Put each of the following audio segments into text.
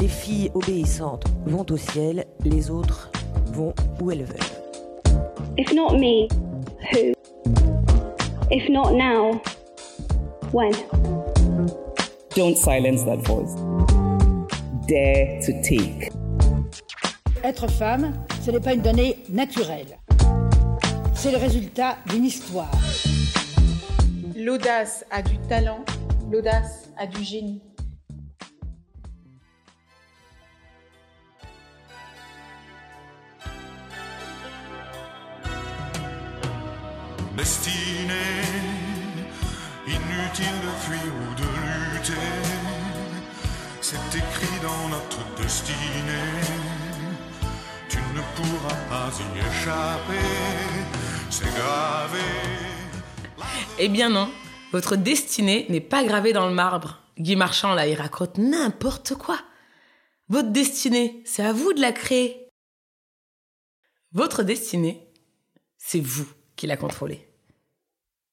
Les filles obéissantes vont au ciel, les autres vont où elles veulent. If not me, who? If not now, when? Don't silence that voice. Dare to take. Être femme, ce n'est pas une donnée naturelle. C'est le résultat d'une histoire. L'audace a du talent, l'audace a du génie. Destinée, inutile de fuir ou de lutter, c'est écrit dans notre destinée. Tu ne pourras pas y échapper, c'est gravé. Eh bien non, votre destinée n'est pas gravée dans le marbre. Guy Marchand, là, il raconte n'importe quoi. Votre destinée, c'est à vous de la créer. Votre destinée, c'est vous qui la contrôlez.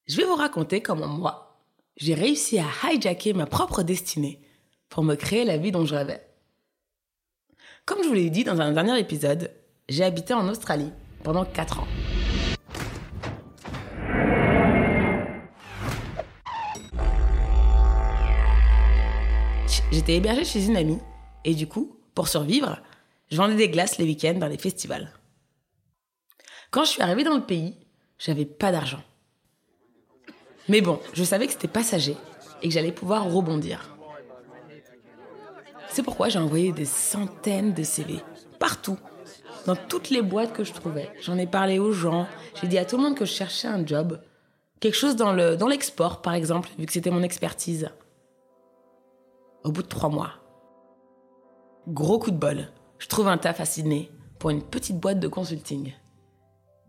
Je vais vous raconter comment moi, j'ai réussi à hijacker ma propre destinée pour me créer la vie dont je rêvais. Comme je vous l'ai dit dans un dernier épisode, j'ai habité en Australie pendant 4 ans. J'étais hébergée chez une amie et du coup, pour survivre, je vendais des glaces les week-ends dans les festivals. Quand je suis arrivée dans le pays, j'avais pas d'argent. Mais bon, je savais que c'était passager et que j'allais pouvoir rebondir. C'est pourquoi j'ai envoyé des centaines de CV, partout, dans toutes les boîtes que je trouvais. J'en ai parlé aux gens, j'ai dit à tout le monde que je cherchais un job, quelque chose dans le dans l'export par exemple, vu que c'était mon expertise. Au bout de trois mois, gros coup de bol, je trouve un à Sydney pour une petite boîte de consulting.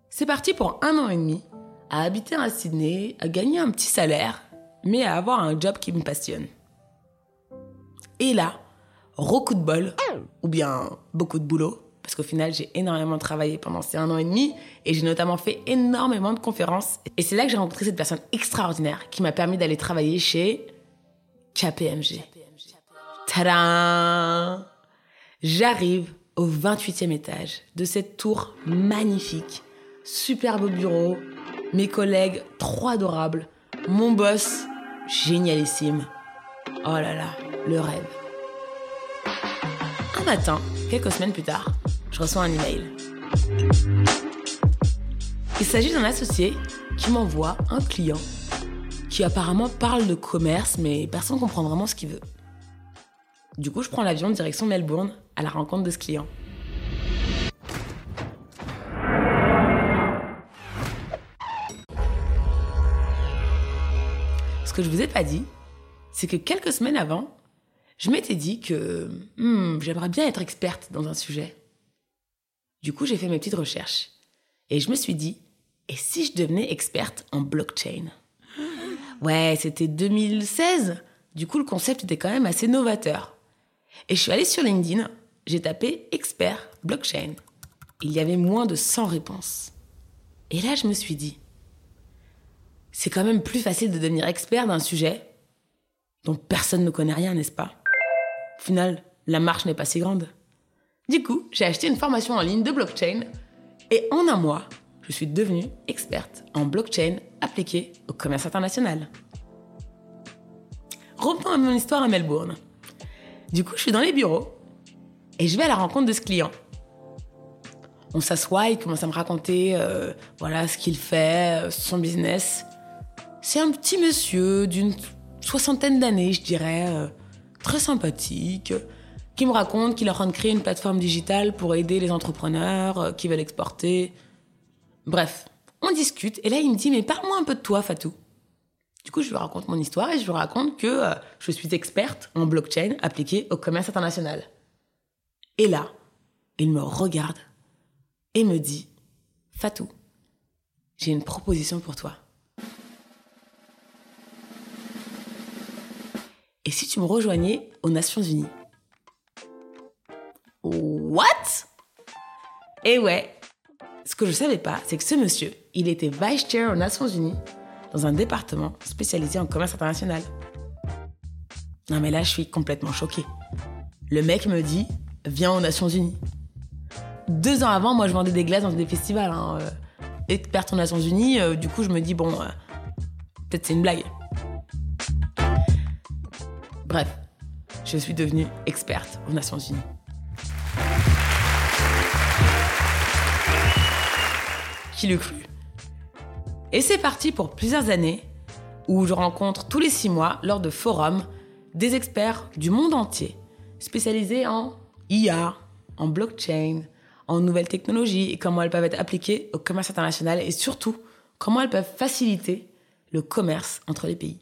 C'est parti pour un an et demi à habiter à Sydney, à gagner un petit salaire, mais à avoir un job qui me passionne. Et là, gros coup de bol, ou bien beaucoup de boulot, parce qu'au final j'ai énormément travaillé pendant ces un an et demi, et j'ai notamment fait énormément de conférences. Et c'est là que j'ai rencontré cette personne extraordinaire qui m'a permis d'aller travailler chez KPMG. Tadam J'arrive au 28e étage de cette tour magnifique, superbe bureau, mes collègues trop adorables, mon boss génialissime. Oh là là, le rêve. Un matin, quelques semaines plus tard, je reçois un email. Il s'agit d'un associé qui m'envoie un client qui apparemment parle de commerce, mais personne ne comprend vraiment ce qu'il veut. Du coup, je prends l'avion direction Melbourne à la rencontre de ce client. Que je vous ai pas dit, c'est que quelques semaines avant, je m'étais dit que hmm, j'aimerais bien être experte dans un sujet. Du coup, j'ai fait mes petites recherches et je me suis dit, et si je devenais experte en blockchain? Ouais, c'était 2016. Du coup, le concept était quand même assez novateur. Et je suis allée sur LinkedIn, j'ai tapé expert blockchain. Il y avait moins de 100 réponses. Et là, je me suis dit, c'est quand même plus facile de devenir expert d'un sujet dont personne ne connaît rien, n'est-ce pas? Au final, la marche n'est pas si grande. Du coup, j'ai acheté une formation en ligne de blockchain et en un mois, je suis devenue experte en blockchain appliquée au commerce international. Revenons à mon histoire à Melbourne. Du coup, je suis dans les bureaux et je vais à la rencontre de ce client. On s'assoit, il commence à me raconter euh, voilà ce qu'il fait, euh, son business. C'est un petit monsieur d'une soixantaine d'années, je dirais, euh, très sympathique, qui me raconte qu'il est en train de créer une plateforme digitale pour aider les entrepreneurs euh, qui veulent exporter. Bref, on discute et là il me dit mais parle-moi un peu de toi Fatou. Du coup, je lui raconte mon histoire et je lui raconte que euh, je suis experte en blockchain appliquée au commerce international. Et là, il me regarde et me dit Fatou, j'ai une proposition pour toi. Et si tu me rejoignais aux Nations Unies? What? Et ouais, ce que je savais pas, c'est que ce monsieur, il était vice chair aux Nations Unies dans un département spécialisé en commerce international. Non mais là, je suis complètement choquée. Le mec me dit Viens aux Nations Unies. Deux ans avant, moi, je vendais des glaces dans des festivals. Hein. euh, Experte aux Nations Unies, euh, du coup, je me dis Bon, euh, peut-être c'est une blague. Bref, je suis devenue experte aux Nations Unies. Qui l'eût cru? Et c'est parti pour plusieurs années où je rencontre tous les six mois, lors de forums, des experts du monde entier, spécialisés en IA, en blockchain, en nouvelles technologies et comment elles peuvent être appliquées au commerce international et surtout comment elles peuvent faciliter le commerce entre les pays.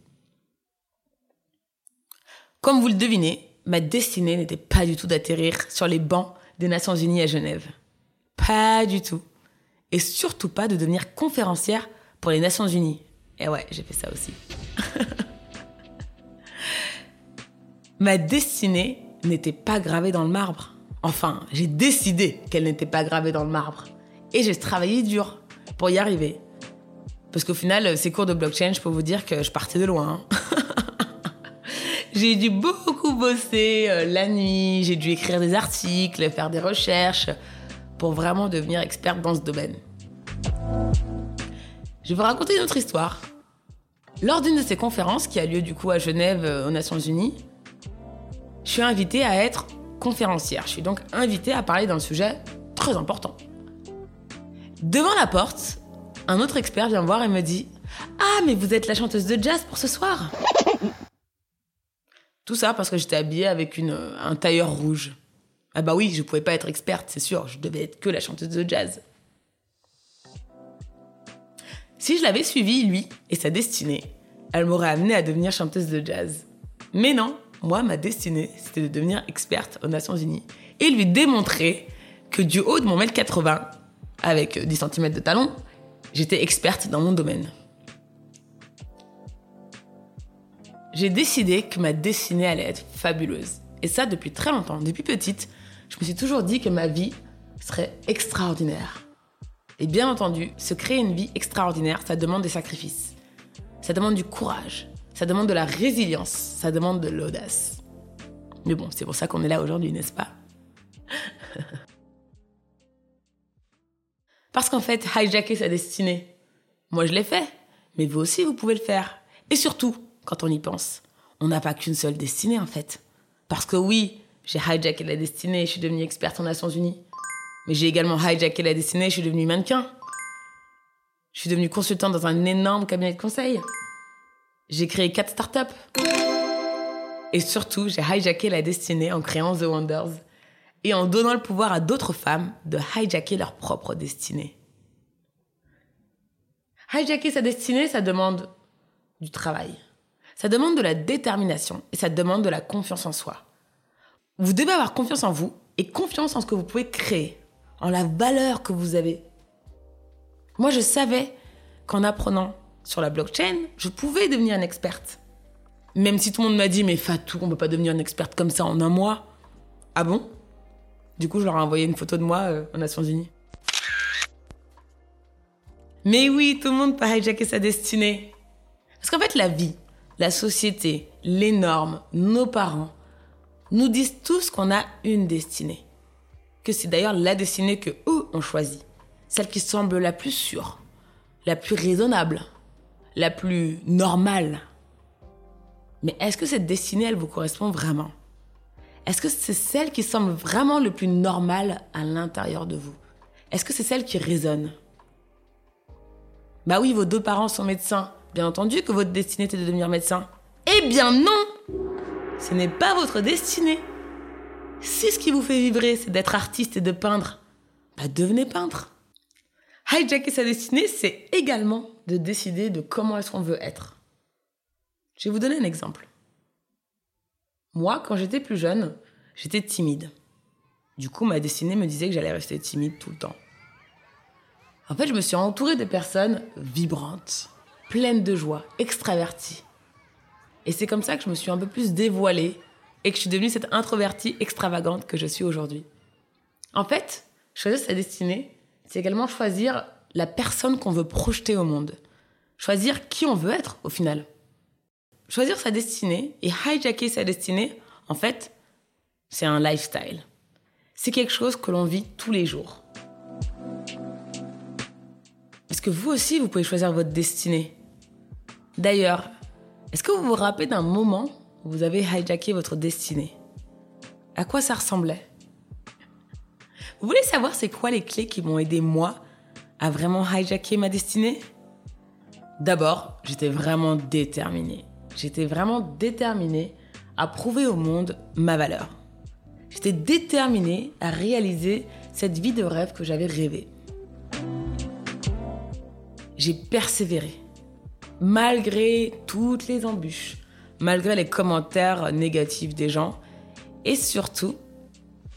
Comme vous le devinez, ma destinée n'était pas du tout d'atterrir sur les bancs des Nations Unies à Genève. Pas du tout. Et surtout pas de devenir conférencière pour les Nations Unies. Et ouais, j'ai fait ça aussi. ma destinée n'était pas gravée dans le marbre. Enfin, j'ai décidé qu'elle n'était pas gravée dans le marbre. Et j'ai travaillé dur pour y arriver. Parce qu'au final, ces cours de blockchain, je peux vous dire que je partais de loin. hein. j'ai dû beaucoup bosser euh, la nuit, j'ai dû écrire des articles, faire des recherches pour vraiment devenir experte dans ce domaine. Je vais vous raconter une autre histoire. Lors d'une de ces conférences qui a lieu du coup à Genève euh, aux Nations Unies, je suis invitée à être conférencière. Je suis donc invitée à parler d'un sujet très important. Devant la porte, un autre expert vient me voir et me dit Ah, mais vous êtes la chanteuse de jazz pour ce soir Tout ça parce que j'étais habillée avec une, un tailleur rouge. Ah bah oui, je pouvais pas être experte, c'est sûr, je devais être que la chanteuse de jazz. Si je l'avais suivi, lui, et sa destinée, elle m'aurait amenée à devenir chanteuse de jazz. Mais non, moi, ma destinée, c'était de devenir experte aux Nations Unies et lui démontrer que du haut de mon mètre 80, avec 10 cm de talon, j'étais experte dans mon domaine. J'ai décidé que ma destinée allait être fabuleuse. Et ça depuis très longtemps. Depuis petite, je me suis toujours dit que ma vie serait extraordinaire. Et bien entendu, se créer une vie extraordinaire, ça demande des sacrifices. Ça demande du courage. Ça demande de la résilience. Ça demande de l'audace. Mais bon, c'est pour ça qu'on est là aujourd'hui, n'est-ce pas? Parce qu'en fait, hijacker sa destinée, moi je l'ai fait, mais vous aussi vous pouvez le faire. Et surtout, quand on y pense, on n'a pas qu'une seule destinée en fait. Parce que oui, j'ai hijacké la destinée et je suis devenue experte aux Nations Unies. Mais j'ai également hijacké la destinée et je suis devenue mannequin. Je suis devenue consultante dans un énorme cabinet de conseil. J'ai créé quatre startups. Et surtout, j'ai hijacké la destinée en créant The Wonders et en donnant le pouvoir à d'autres femmes de hijacker leur propre destinée. Hijacker sa destinée, ça demande du travail. Ça demande de la détermination et ça demande de la confiance en soi. Vous devez avoir confiance en vous et confiance en ce que vous pouvez créer, en la valeur que vous avez. Moi, je savais qu'en apprenant sur la blockchain, je pouvais devenir une experte. Même si tout le monde m'a dit, mais Fatou, on peut pas devenir une experte comme ça en un mois. Ah bon? Du coup, je leur ai envoyé une photo de moi euh, aux Nations Unies. Mais oui, tout le monde peut hijacker sa destinée. Parce qu'en fait, la vie, la société, les normes, nos parents, nous disent tous qu'on a une destinée. Que c'est d'ailleurs la destinée que eux ont choisie. Celle qui semble la plus sûre, la plus raisonnable, la plus normale. Mais est-ce que cette destinée, elle vous correspond vraiment? Est-ce que c'est celle qui semble vraiment le plus normale à l'intérieur de vous? Est-ce que c'est celle qui résonne? Bah oui, vos deux parents sont médecins. Bien entendu que votre destinée était de devenir médecin. Eh bien non Ce n'est pas votre destinée. Si ce qui vous fait vibrer, c'est d'être artiste et de peindre, bah devenez peintre. Hijacker sa destinée, c'est également de décider de comment est-ce qu'on veut être. Je vais vous donner un exemple. Moi, quand j'étais plus jeune, j'étais timide. Du coup, ma destinée me disait que j'allais rester timide tout le temps. En fait, je me suis entourée de personnes vibrantes, pleines de joie, extraverties. Et c'est comme ça que je me suis un peu plus dévoilée et que je suis devenue cette introvertie extravagante que je suis aujourd'hui. En fait, choisir sa destinée, c'est également choisir la personne qu'on veut projeter au monde. Choisir qui on veut être au final. Choisir sa destinée et hijacker sa destinée, en fait, c'est un lifestyle. C'est quelque chose que l'on vit tous les jours. Est-ce que vous aussi, vous pouvez choisir votre destinée D'ailleurs, est-ce que vous vous rappelez d'un moment où vous avez hijacké votre destinée? À quoi ça ressemblait? Vous voulez savoir c'est quoi les clés qui m'ont aidé moi à vraiment hijacker ma destinée? D'abord, j'étais vraiment déterminée. J'étais vraiment déterminée à prouver au monde ma valeur. J'étais déterminée à réaliser cette vie de rêve que j'avais rêvée. J'ai persévéré, malgré toutes les embûches, malgré les commentaires négatifs des gens, et surtout,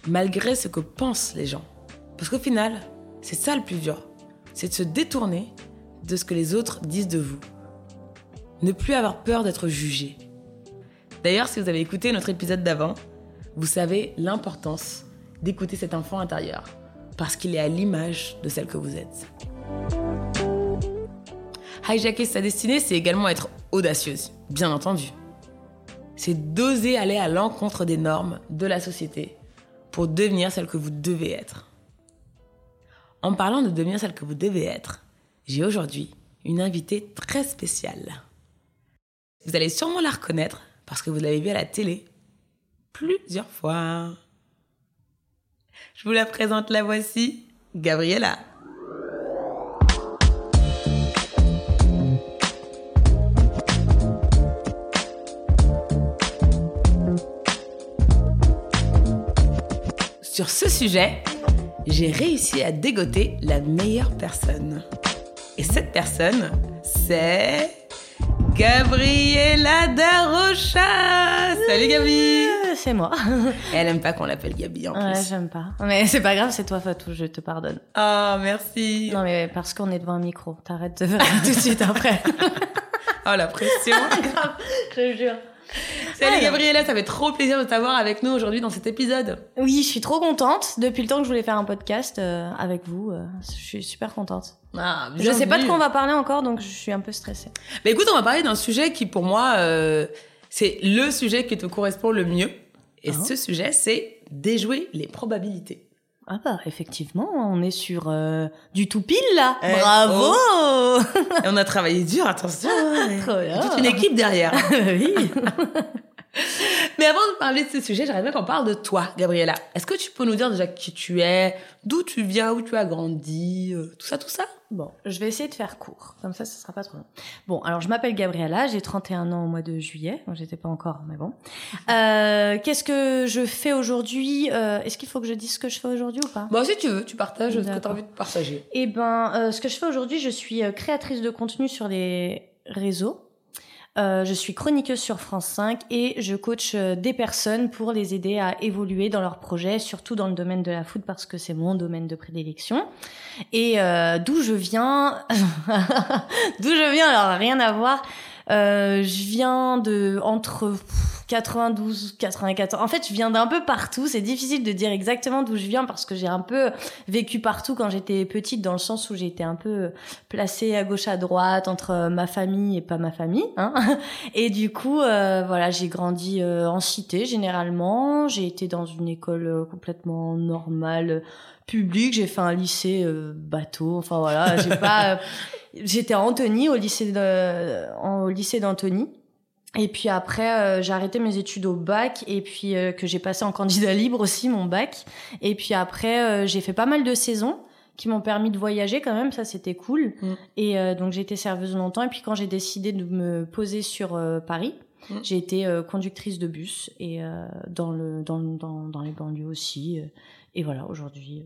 malgré ce que pensent les gens. Parce qu'au final, c'est ça le plus dur, c'est de se détourner de ce que les autres disent de vous. Ne plus avoir peur d'être jugé. D'ailleurs, si vous avez écouté notre épisode d'avant, vous savez l'importance d'écouter cet enfant intérieur, parce qu'il est à l'image de celle que vous êtes. Hijacker sa destinée, c'est également être audacieuse, bien entendu. C'est d'oser aller à l'encontre des normes de la société pour devenir celle que vous devez être. En parlant de devenir celle que vous devez être, j'ai aujourd'hui une invitée très spéciale. Vous allez sûrement la reconnaître parce que vous l'avez vue à la télé plusieurs fois. Je vous la présente, la voici, Gabriella. Sur ce sujet, j'ai réussi à dégoter la meilleure personne. Et cette personne, c'est Gabriella Darocha. Salut Gabi. C'est moi. Elle aime pas qu'on l'appelle Gabi en Ouais, plus. j'aime pas. Mais c'est pas grave, c'est toi Fatou, je te pardonne. Oh, merci. Non mais parce qu'on est devant un micro, t'arrêtes de faire tout de suite après. Oh, la pression. grave, je jure. Salut Alors. Gabriella, ça fait trop plaisir de t'avoir avec nous aujourd'hui dans cet épisode. Oui, je suis trop contente. Depuis le temps que je voulais faire un podcast euh, avec vous, euh, je suis super contente. Ah, Je sais pas de quoi on va parler encore, donc je suis un peu stressée. Bah écoute, on va parler d'un sujet qui pour moi, euh, c'est le sujet qui te correspond le mieux. Et Ah. ce sujet, c'est déjouer les probabilités. Ah bah effectivement, on est sur euh, du tout pile là. Eh, Bravo Et on a travaillé dur, attention. hein. Toute une équipe derrière. oui. Mais avant de parler de ce sujet, j'aimerais bien qu'on parle de toi, Gabriella. Est-ce que tu peux nous dire déjà qui tu es, d'où tu viens, où tu as grandi, euh, tout ça, tout ça? Bon, je vais essayer de faire court, comme ça, ce sera pas trop long. Bon, alors je m'appelle Gabriella, j'ai 31 ans au mois de juillet, j'étais pas encore, mais bon. Euh, Qu'est-ce que je fais aujourd'hui euh, Est-ce qu'il faut que je dise ce que je fais aujourd'hui ou pas? Bon, si tu veux, tu partages ce que tu as envie de partager. Eh ben, euh, ce que je fais aujourd'hui, je suis euh, créatrice de contenu sur les réseaux. Euh, je suis chroniqueuse sur France 5 et je coach euh, des personnes pour les aider à évoluer dans leurs projets, surtout dans le domaine de la foot parce que c'est mon domaine de prédilection. Et euh, d'où je viens, d'où je viens, alors rien à voir. Euh, je viens de entre 92, 94. En fait, je viens d'un peu partout. C'est difficile de dire exactement d'où je viens parce que j'ai un peu vécu partout quand j'étais petite, dans le sens où j'ai été un peu placée à gauche, à droite entre ma famille et pas ma famille. Hein et du coup, euh, voilà, j'ai grandi euh, en cité généralement. J'ai été dans une école euh, complètement normale, publique. J'ai fait un lycée euh, bateau. Enfin voilà, j'ai pas. euh, J'étais à Antony, au lycée de, en- au lycée d'Antony. Et puis après, euh, j'ai arrêté mes études au bac et puis euh, que j'ai passé en candidat libre aussi mon bac. Et puis après, euh, j'ai fait pas mal de saisons qui m'ont permis de voyager quand même, ça c'était cool. Mm. Et euh, donc j'ai été serveuse longtemps. Et puis quand j'ai décidé de me poser sur euh, Paris, Mm. j'ai été euh, conductrice de bus et euh, dans le dans, dans dans les banlieues aussi. et voilà, aujourd'hui.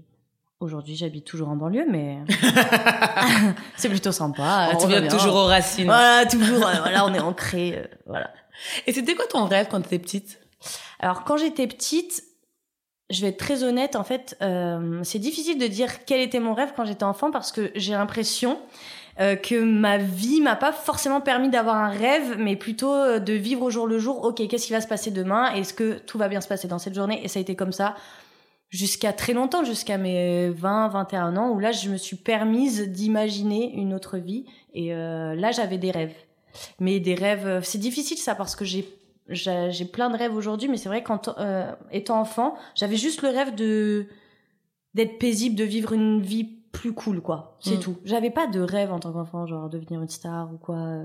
Aujourd'hui, j'habite toujours en banlieue, mais c'est plutôt sympa. on revient toujours aux racines. Voilà, toujours. euh, voilà, on est ancré. euh, voilà. Et c'était quoi ton rêve quand tu étais petite? Alors, quand j'étais petite, je vais être très honnête, en fait, euh, c'est difficile de dire quel était mon rêve quand j'étais enfant parce que j'ai l'impression euh, que ma vie m'a pas forcément permis d'avoir un rêve, mais plutôt de vivre au jour le jour. Ok, qu'est-ce qui va se passer demain? Est-ce que tout va bien se passer dans cette journée? Et ça a été comme ça jusqu'à très longtemps, jusqu'à mes 20, 21 ans, où là, je me suis permise d'imaginer une autre vie. Et euh, là, j'avais des rêves. Mais des rêves, euh, c'est difficile ça parce que j'ai j'ai plein de rêves aujourd'hui, mais c'est vrai qu'en euh, étant enfant, j'avais juste le rêve de d'être paisible, de vivre une vie plus cool, quoi. C'est Mm. tout. J'avais pas de rêve en tant qu'enfant, genre devenir une star ou quoi.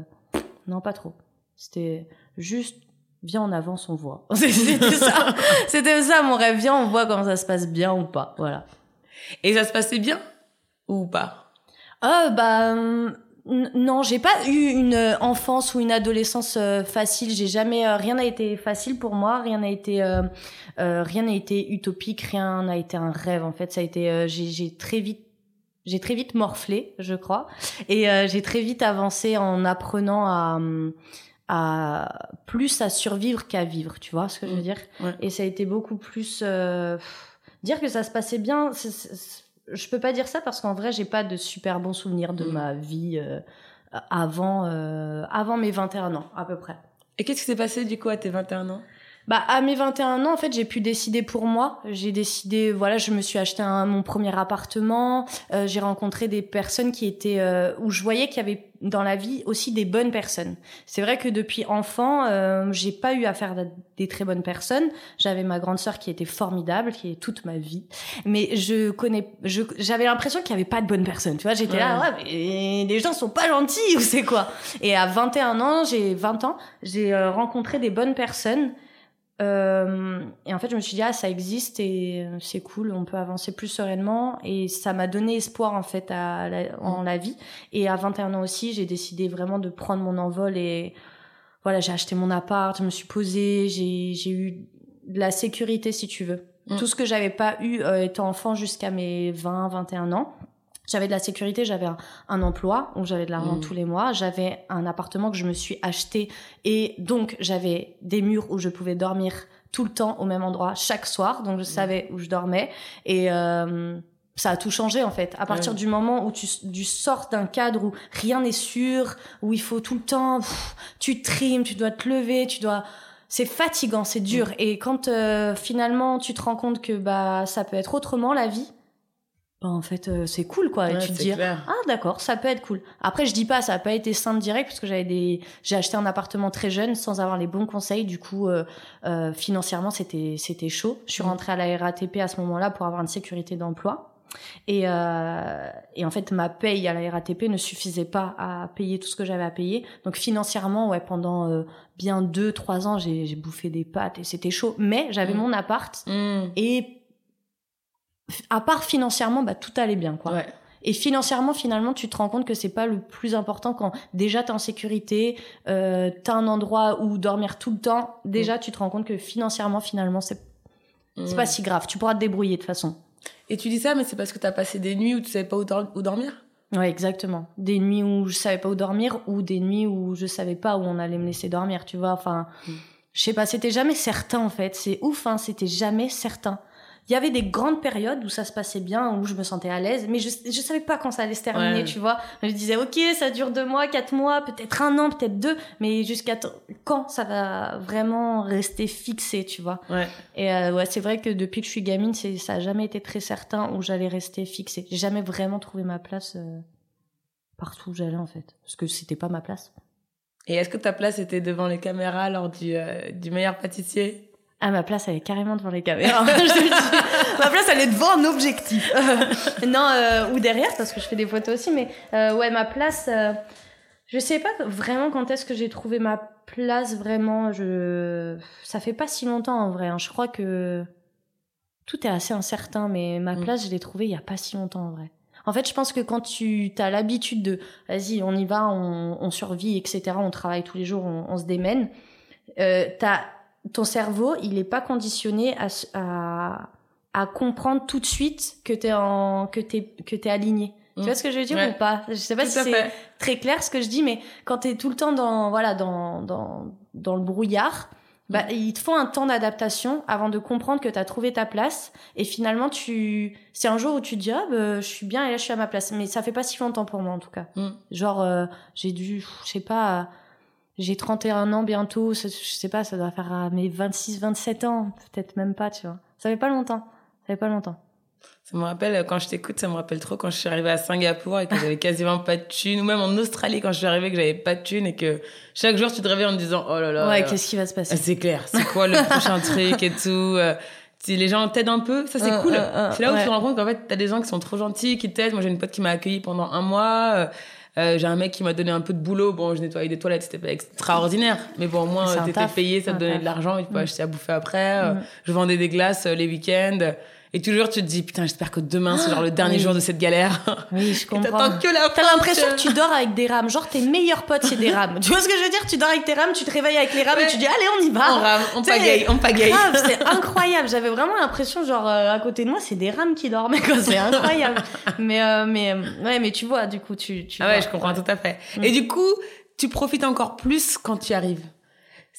Non, pas trop. C'était juste viens en avance, on voit. C'était ça. Ça mon rêve. Viens, on voit comment ça se passe bien ou pas. Voilà. Et ça se passait bien ou pas? Ah bah non, j'ai pas eu une euh, enfance ou une adolescence euh, facile. J'ai jamais euh, rien n'a été facile pour moi. Rien n'a été euh, euh, rien n'a été utopique. Rien n'a été un rêve. En fait, ça a été euh, j'ai très vite j'ai très vite morflé, je crois, et euh, j'ai très vite avancé en apprenant à hum, à plus à survivre qu'à vivre. Tu vois ce que je veux Mm. dire? Ouais. Et ça a été beaucoup plus euh, dire que ça se passait bien. je peux pas dire ça parce qu'en vrai, j'ai pas de super bons souvenirs de Mm. ma vie euh, avant, euh, avant mes 21 ans, à peu près. Et qu'est-ce qui s'est passé du coup à tes 21 ans? Bah, à mes 21 ans, en fait, j'ai pu décider pour moi. J'ai décidé, voilà, je me suis acheté un, mon premier appartement. Euh, j'ai rencontré des personnes qui étaient, euh, où je voyais qu'il y avait dans la vie aussi des bonnes personnes. C'est vrai que depuis enfant, euh, j'ai pas eu affaire à des très bonnes personnes. J'avais ma grande sœur qui était formidable, qui est toute ma vie. Mais je connais, je, j'avais l'impression qu'il y avait pas de bonnes personnes. Tu vois, j'étais là, ouais, mais les gens sont pas gentils ou c'est quoi? Et à 21 ans, j'ai 20 ans, j'ai euh, rencontré des bonnes personnes. Euh, et en fait, je me suis dit, ah, ça existe et c'est cool, on peut avancer plus sereinement. Et ça m'a donné espoir, en fait, à la- en la vie. Et à 21 ans aussi, j'ai décidé vraiment de prendre mon envol et voilà, j'ai acheté mon appart, je me suis posée, j'ai, j'ai eu de la sécurité, si tu veux. Mm. Tout ce que j'avais pas eu euh, étant enfant jusqu'à mes 20, 21 ans. J'avais de la sécurité, j'avais un, un emploi, donc j'avais de l'argent Mm. tous les mois, j'avais un appartement que je me suis acheté et donc j'avais des murs où je pouvais dormir tout le temps au même endroit chaque soir, donc je savais où je dormais et euh, ça a tout changé en fait. À partir du moment où tu, tu sors d'un cadre où rien n'est sûr, où il faut tout le temps, pff, tu trimes, tu dois te lever, tu dois c'est fatigant, c'est dur. Et quand euh, finalement tu te rends compte que bah ça peut être autrement la vie, bah en fait euh, c'est cool quoi. et Ouais, tu te dis clair. ah d'accord, ça peut être cool. Après je dis pas ça a pas été simple direct parce que j'avais des j'ai acheté un appartement très jeune sans avoir les bons conseils. Du coup euh, euh, financièrement c'était c'était chaud. Je suis Mm. rentrée à la RATP à ce moment-là pour avoir une sécurité d'emploi. Et, euh, et en fait, ma paye à la RATP ne suffisait pas à payer tout ce que j'avais à payer. Donc financièrement, ouais, pendant euh, bien deux, trois ans, j'ai bouffé des pâtes et c'était chaud. Mais j'avais Mm. mon appart Mmh. et à part financièrement, bah tout allait bien, quoi. Ouais. Et financièrement, finalement, tu te rends compte que c'est pas le plus important quand déjà t'es en sécurité, euh, t'as un endroit où dormir tout le temps. Déjà, tu te rends compte que financièrement, finalement, c'est Mmh. pas si grave. Tu pourras te débrouiller de toute façon. Et tu dis ça, mais c'est parce que t'as passé des nuits où tu savais pas où, dor- où dormir? Ouais, exactement. Des nuits où je savais pas où dormir ou des nuits où je savais pas où on allait me laisser dormir, tu vois. Enfin, Mm. je sais pas, c'était jamais certain en fait. C'est ouf, hein, c'était jamais certain. Il y avait des grandes périodes où ça se passait bien, où je me sentais à l'aise, mais je, je savais pas quand ça allait se terminer, Ouais. tu vois. Je disais, ok, ça dure deux mois, quatre mois, peut-être un an, peut-être deux, mais jusqu'à quand ça va vraiment rester fixé, tu vois. Ouais. Et euh, ouais, c'est vrai que depuis que je suis gamine, c'est, ça a jamais été très certain où j'allais rester fixée. J'ai jamais vraiment trouvé ma place euh, partout où j'allais en fait, parce que c'était pas ma place. Et est-ce que ta place était devant les caméras lors du, euh, du meilleur pâtissier? Ah, ma place, elle est carrément devant les caméras. ma place, elle est devant un objectif. non, euh, ou derrière, parce que je fais des photos aussi, mais euh, ouais, ma place, euh, je sais pas vraiment quand est-ce que j'ai trouvé ma place vraiment. Je... Ça fait pas si longtemps en vrai. hein. Je crois que tout est assez incertain, mais ma Mm. place, je l'ai trouvée il y a pas si longtemps en vrai. En fait, je pense que quand tu as l'habitude de, vas-y, on y va, on, on survit, etc., on travaille tous les jours, on, on se démène, euh, t'as ton cerveau, il est pas conditionné à, à, à comprendre tout de suite que t'es en, que t'es, que t'es aligné. Tu vois ce que je veux dire Ouais. ou pas? Je sais pas Tout si c'est très clair ce que je dis, mais quand t'es tout le temps dans, voilà, dans, dans, dans le brouillard, bah, il te faut un temps d'adaptation avant de comprendre que t'as trouvé ta place. Et finalement, tu, c'est un jour où tu te dis, ah, bah, je suis bien et là, je suis à ma place. Mais ça fait pas si longtemps pour moi, en tout cas. Mm. Genre, euh, j'ai dû, je sais pas, j'ai 31 ans bientôt, je sais pas, ça doit faire à mes 26, 27 ans, peut-être même pas, tu vois. Ça fait pas longtemps. Ça fait pas longtemps. Ça me rappelle, quand je t'écoute, ça me rappelle trop quand je suis arrivée à Singapour et que j'avais quasiment pas de thunes, ou même en Australie quand je suis arrivée que j'avais pas de thunes et que chaque jour tu te réveilles en te disant oh là là. Ouais, qu'est-ce qui va se passer? Ah, c'est clair, c'est quoi le prochain truc et tout. euh, Si les gens t'aident un peu, ça c'est Euh, cool. euh, euh, c'est là où ouais. tu te rends compte qu'en fait t'as des gens qui sont trop gentils, qui t'aident. Moi j'ai une pote qui m'a accueilli pendant un mois. Euh, j'ai un mec qui m'a donné un peu de boulot. Bon, je nettoyais des toilettes, c'était pas extraordinaire. Mais bon, au moins, t'étais payé, ça te donnait de l'argent tu peux Mm. acheter à bouffer après. Euh, Mm. Je vendais des glaces euh, les week-ends. Et toujours, tu te dis, putain, j'espère que demain, c'est genre le dernier oui. jour de cette galère. Oui, je comprends. t'attends que la T'as l'impression que tu dors avec des rames. Genre, tes meilleurs potes, c'est des rames. Tu vois ce que je veux dire? Tu dors avec tes rames, tu te réveilles avec les rames et tu dis, allez, on y va. On rame, on pagaille, on pagaille. C'est incroyable. J'avais vraiment l'impression, genre, euh, à côté de moi, c'est des rames qui dormaient, quoi. C'est incroyable. mais, euh, mais, euh, ouais, mais tu vois, du coup, tu, tu Ah ouais, vois. je comprends tout à fait. Mm. Et du coup, tu profites encore plus quand tu y arrives.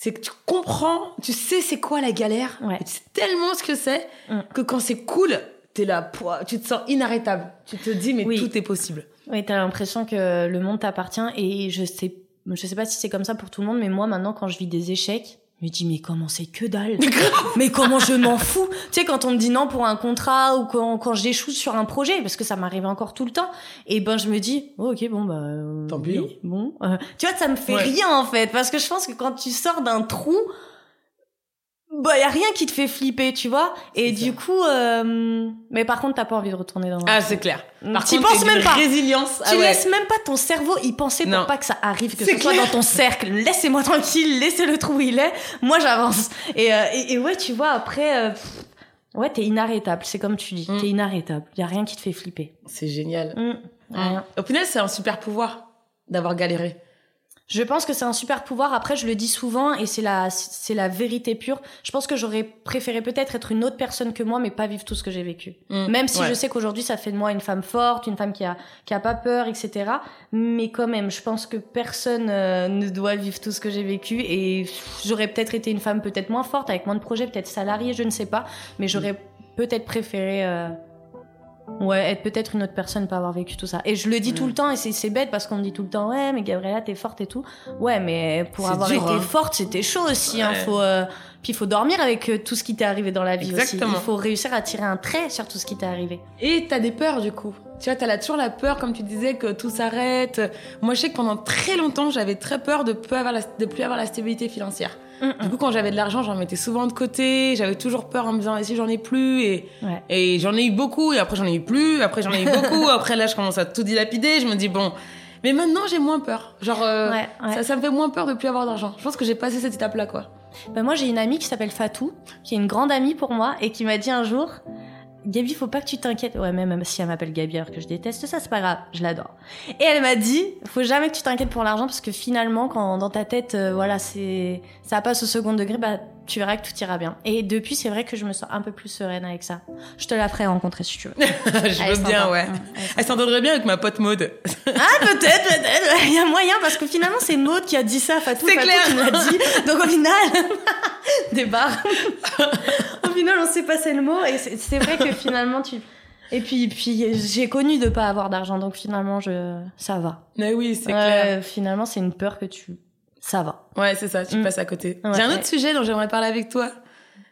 C'est que tu comprends, tu sais c'est quoi la galère, Ouais. tu sais tellement ce que c'est, Mm. que quand c'est cool, t'es là, tu te sens inarrêtable. Tu te dis, mais Oui. tout est possible. Oui, t'as l'impression que le monde t'appartient et je sais, je sais pas si c'est comme ça pour tout le monde, mais moi maintenant quand je vis des échecs, je me dis mais comment c'est que dalle Mais comment je m'en fous Tu sais quand on me dit non pour un contrat ou quand, quand j'échoue sur un projet parce que ça m'arrive encore tout le temps et ben je me dis oh, OK bon bah euh, Tant pis, oui, bon euh, tu vois ça me fait Ouais. rien en fait parce que je pense que quand tu sors d'un trou bah y a rien qui te fait flipper, tu vois Et du coup euh, mais par contre t'as pas envie de retourner dans Ah, c'est clair. Par T'y contre, penses même pas. Résilience. Tu ah ouais. laisses même pas ton cerveau y penser pour Non. pas que ça arrive, que C'est ce soit clair. dans ton cercle. Laissez-moi tranquille, laissez-le trou où il est. Moi, j'avance. Et, euh, et, et ouais, tu vois, après, euh, pff, ouais, t'es inarrêtable. C'est comme tu dis, Mm. t'es inarrêtable. Y a rien qui te fait flipper. C'est génial. Mm. Rien. Au final, c'est un super pouvoir d'avoir galéré. Je pense que c'est un super pouvoir. Après, je le dis souvent et c'est la, c'est la vérité pure. Je pense que j'aurais préféré peut-être être une autre personne que moi, mais pas vivre tout ce que j'ai vécu. Mm. Même si Ouais. je sais qu'aujourd'hui, ça fait de moi une femme forte, une femme qui a, qui a pas peur, etc. Mais quand même, je pense que personne euh, ne doit vivre tout ce que j'ai vécu et j'aurais peut-être été une femme peut-être moins forte, avec moins de projets, peut-être salariée, je ne sais pas. Mais j'aurais peut-être préféré, euh, ouais, être peut-être une autre personne, pas avoir vécu tout ça. Et je le dis tout Mm. le temps et c'est, c'est bête parce qu'on me dit tout le temps, ouais, mais Gabriella, t'es forte et tout. Ouais, mais pour avoir dur, été hein. forte, c'était chaud aussi. Hein. Faut, euh, puis il faut dormir avec euh, tout ce qui t'est arrivé dans la vie Exactement. aussi. Il faut réussir à tirer un trait sur tout ce qui t'est arrivé. Et t'as des peurs du coup. Tu vois, t'as là toujours la peur, comme tu disais, que tout s'arrête. Moi, je sais que pendant très longtemps, j'avais très peur de plus avoir la, de plus avoir la stabilité financière. Du coup, quand j'avais de l'argent, j'en mettais souvent de côté. J'avais toujours peur en me disant, et si j'en ai plus Et, Ouais. et j'en ai eu beaucoup, et après j'en ai eu plus, après j'en ai eu beaucoup. après là, je commence à tout dilapider. Je me dis, bon. Mais maintenant, j'ai moins peur. Genre, euh, Ouais, ouais. Ça, ça me fait moins peur de plus avoir d'argent. Je pense que j'ai passé cette étape-là, quoi. Ben moi, j'ai une amie qui s'appelle Fatou, qui est une grande amie pour moi, et qui m'a dit un jour, Gabi, faut pas que tu t'inquiètes. Ouais, même si elle m'appelle Gabi alors que je déteste ça, c'est pas grave, je l'adore. Et elle m'a dit, faut jamais que tu t'inquiètes pour l'argent parce que finalement, quand dans ta tête, euh, voilà, c'est, ça passe au second degré, bah, tu verras que tout ira bien. Et depuis, c'est vrai que je me sens un peu plus sereine avec ça. Je te la ferai rencontrer si tu veux. je Elle veux bien, ouais. Elle s'entendrait bien avec ma pote Maude. Ah peut-être, peut-être, il y a moyen parce que finalement c'est Maud qui a dit ça, Fatou, C'est clair. qui l'a dit. Donc au final, des barres. au final on s'est passé le mot et c'est c'est vrai que finalement tu... Et puis, puis j'ai connu de pas avoir d'argent donc finalement je... ça va. Mais oui, c'est Ouais, clair. Finalement c'est une peur que tu... Ça va. Ouais, c'est ça, tu Mm. passes à côté. Ouais, J'ai un ouais. autre sujet dont j'aimerais parler avec toi.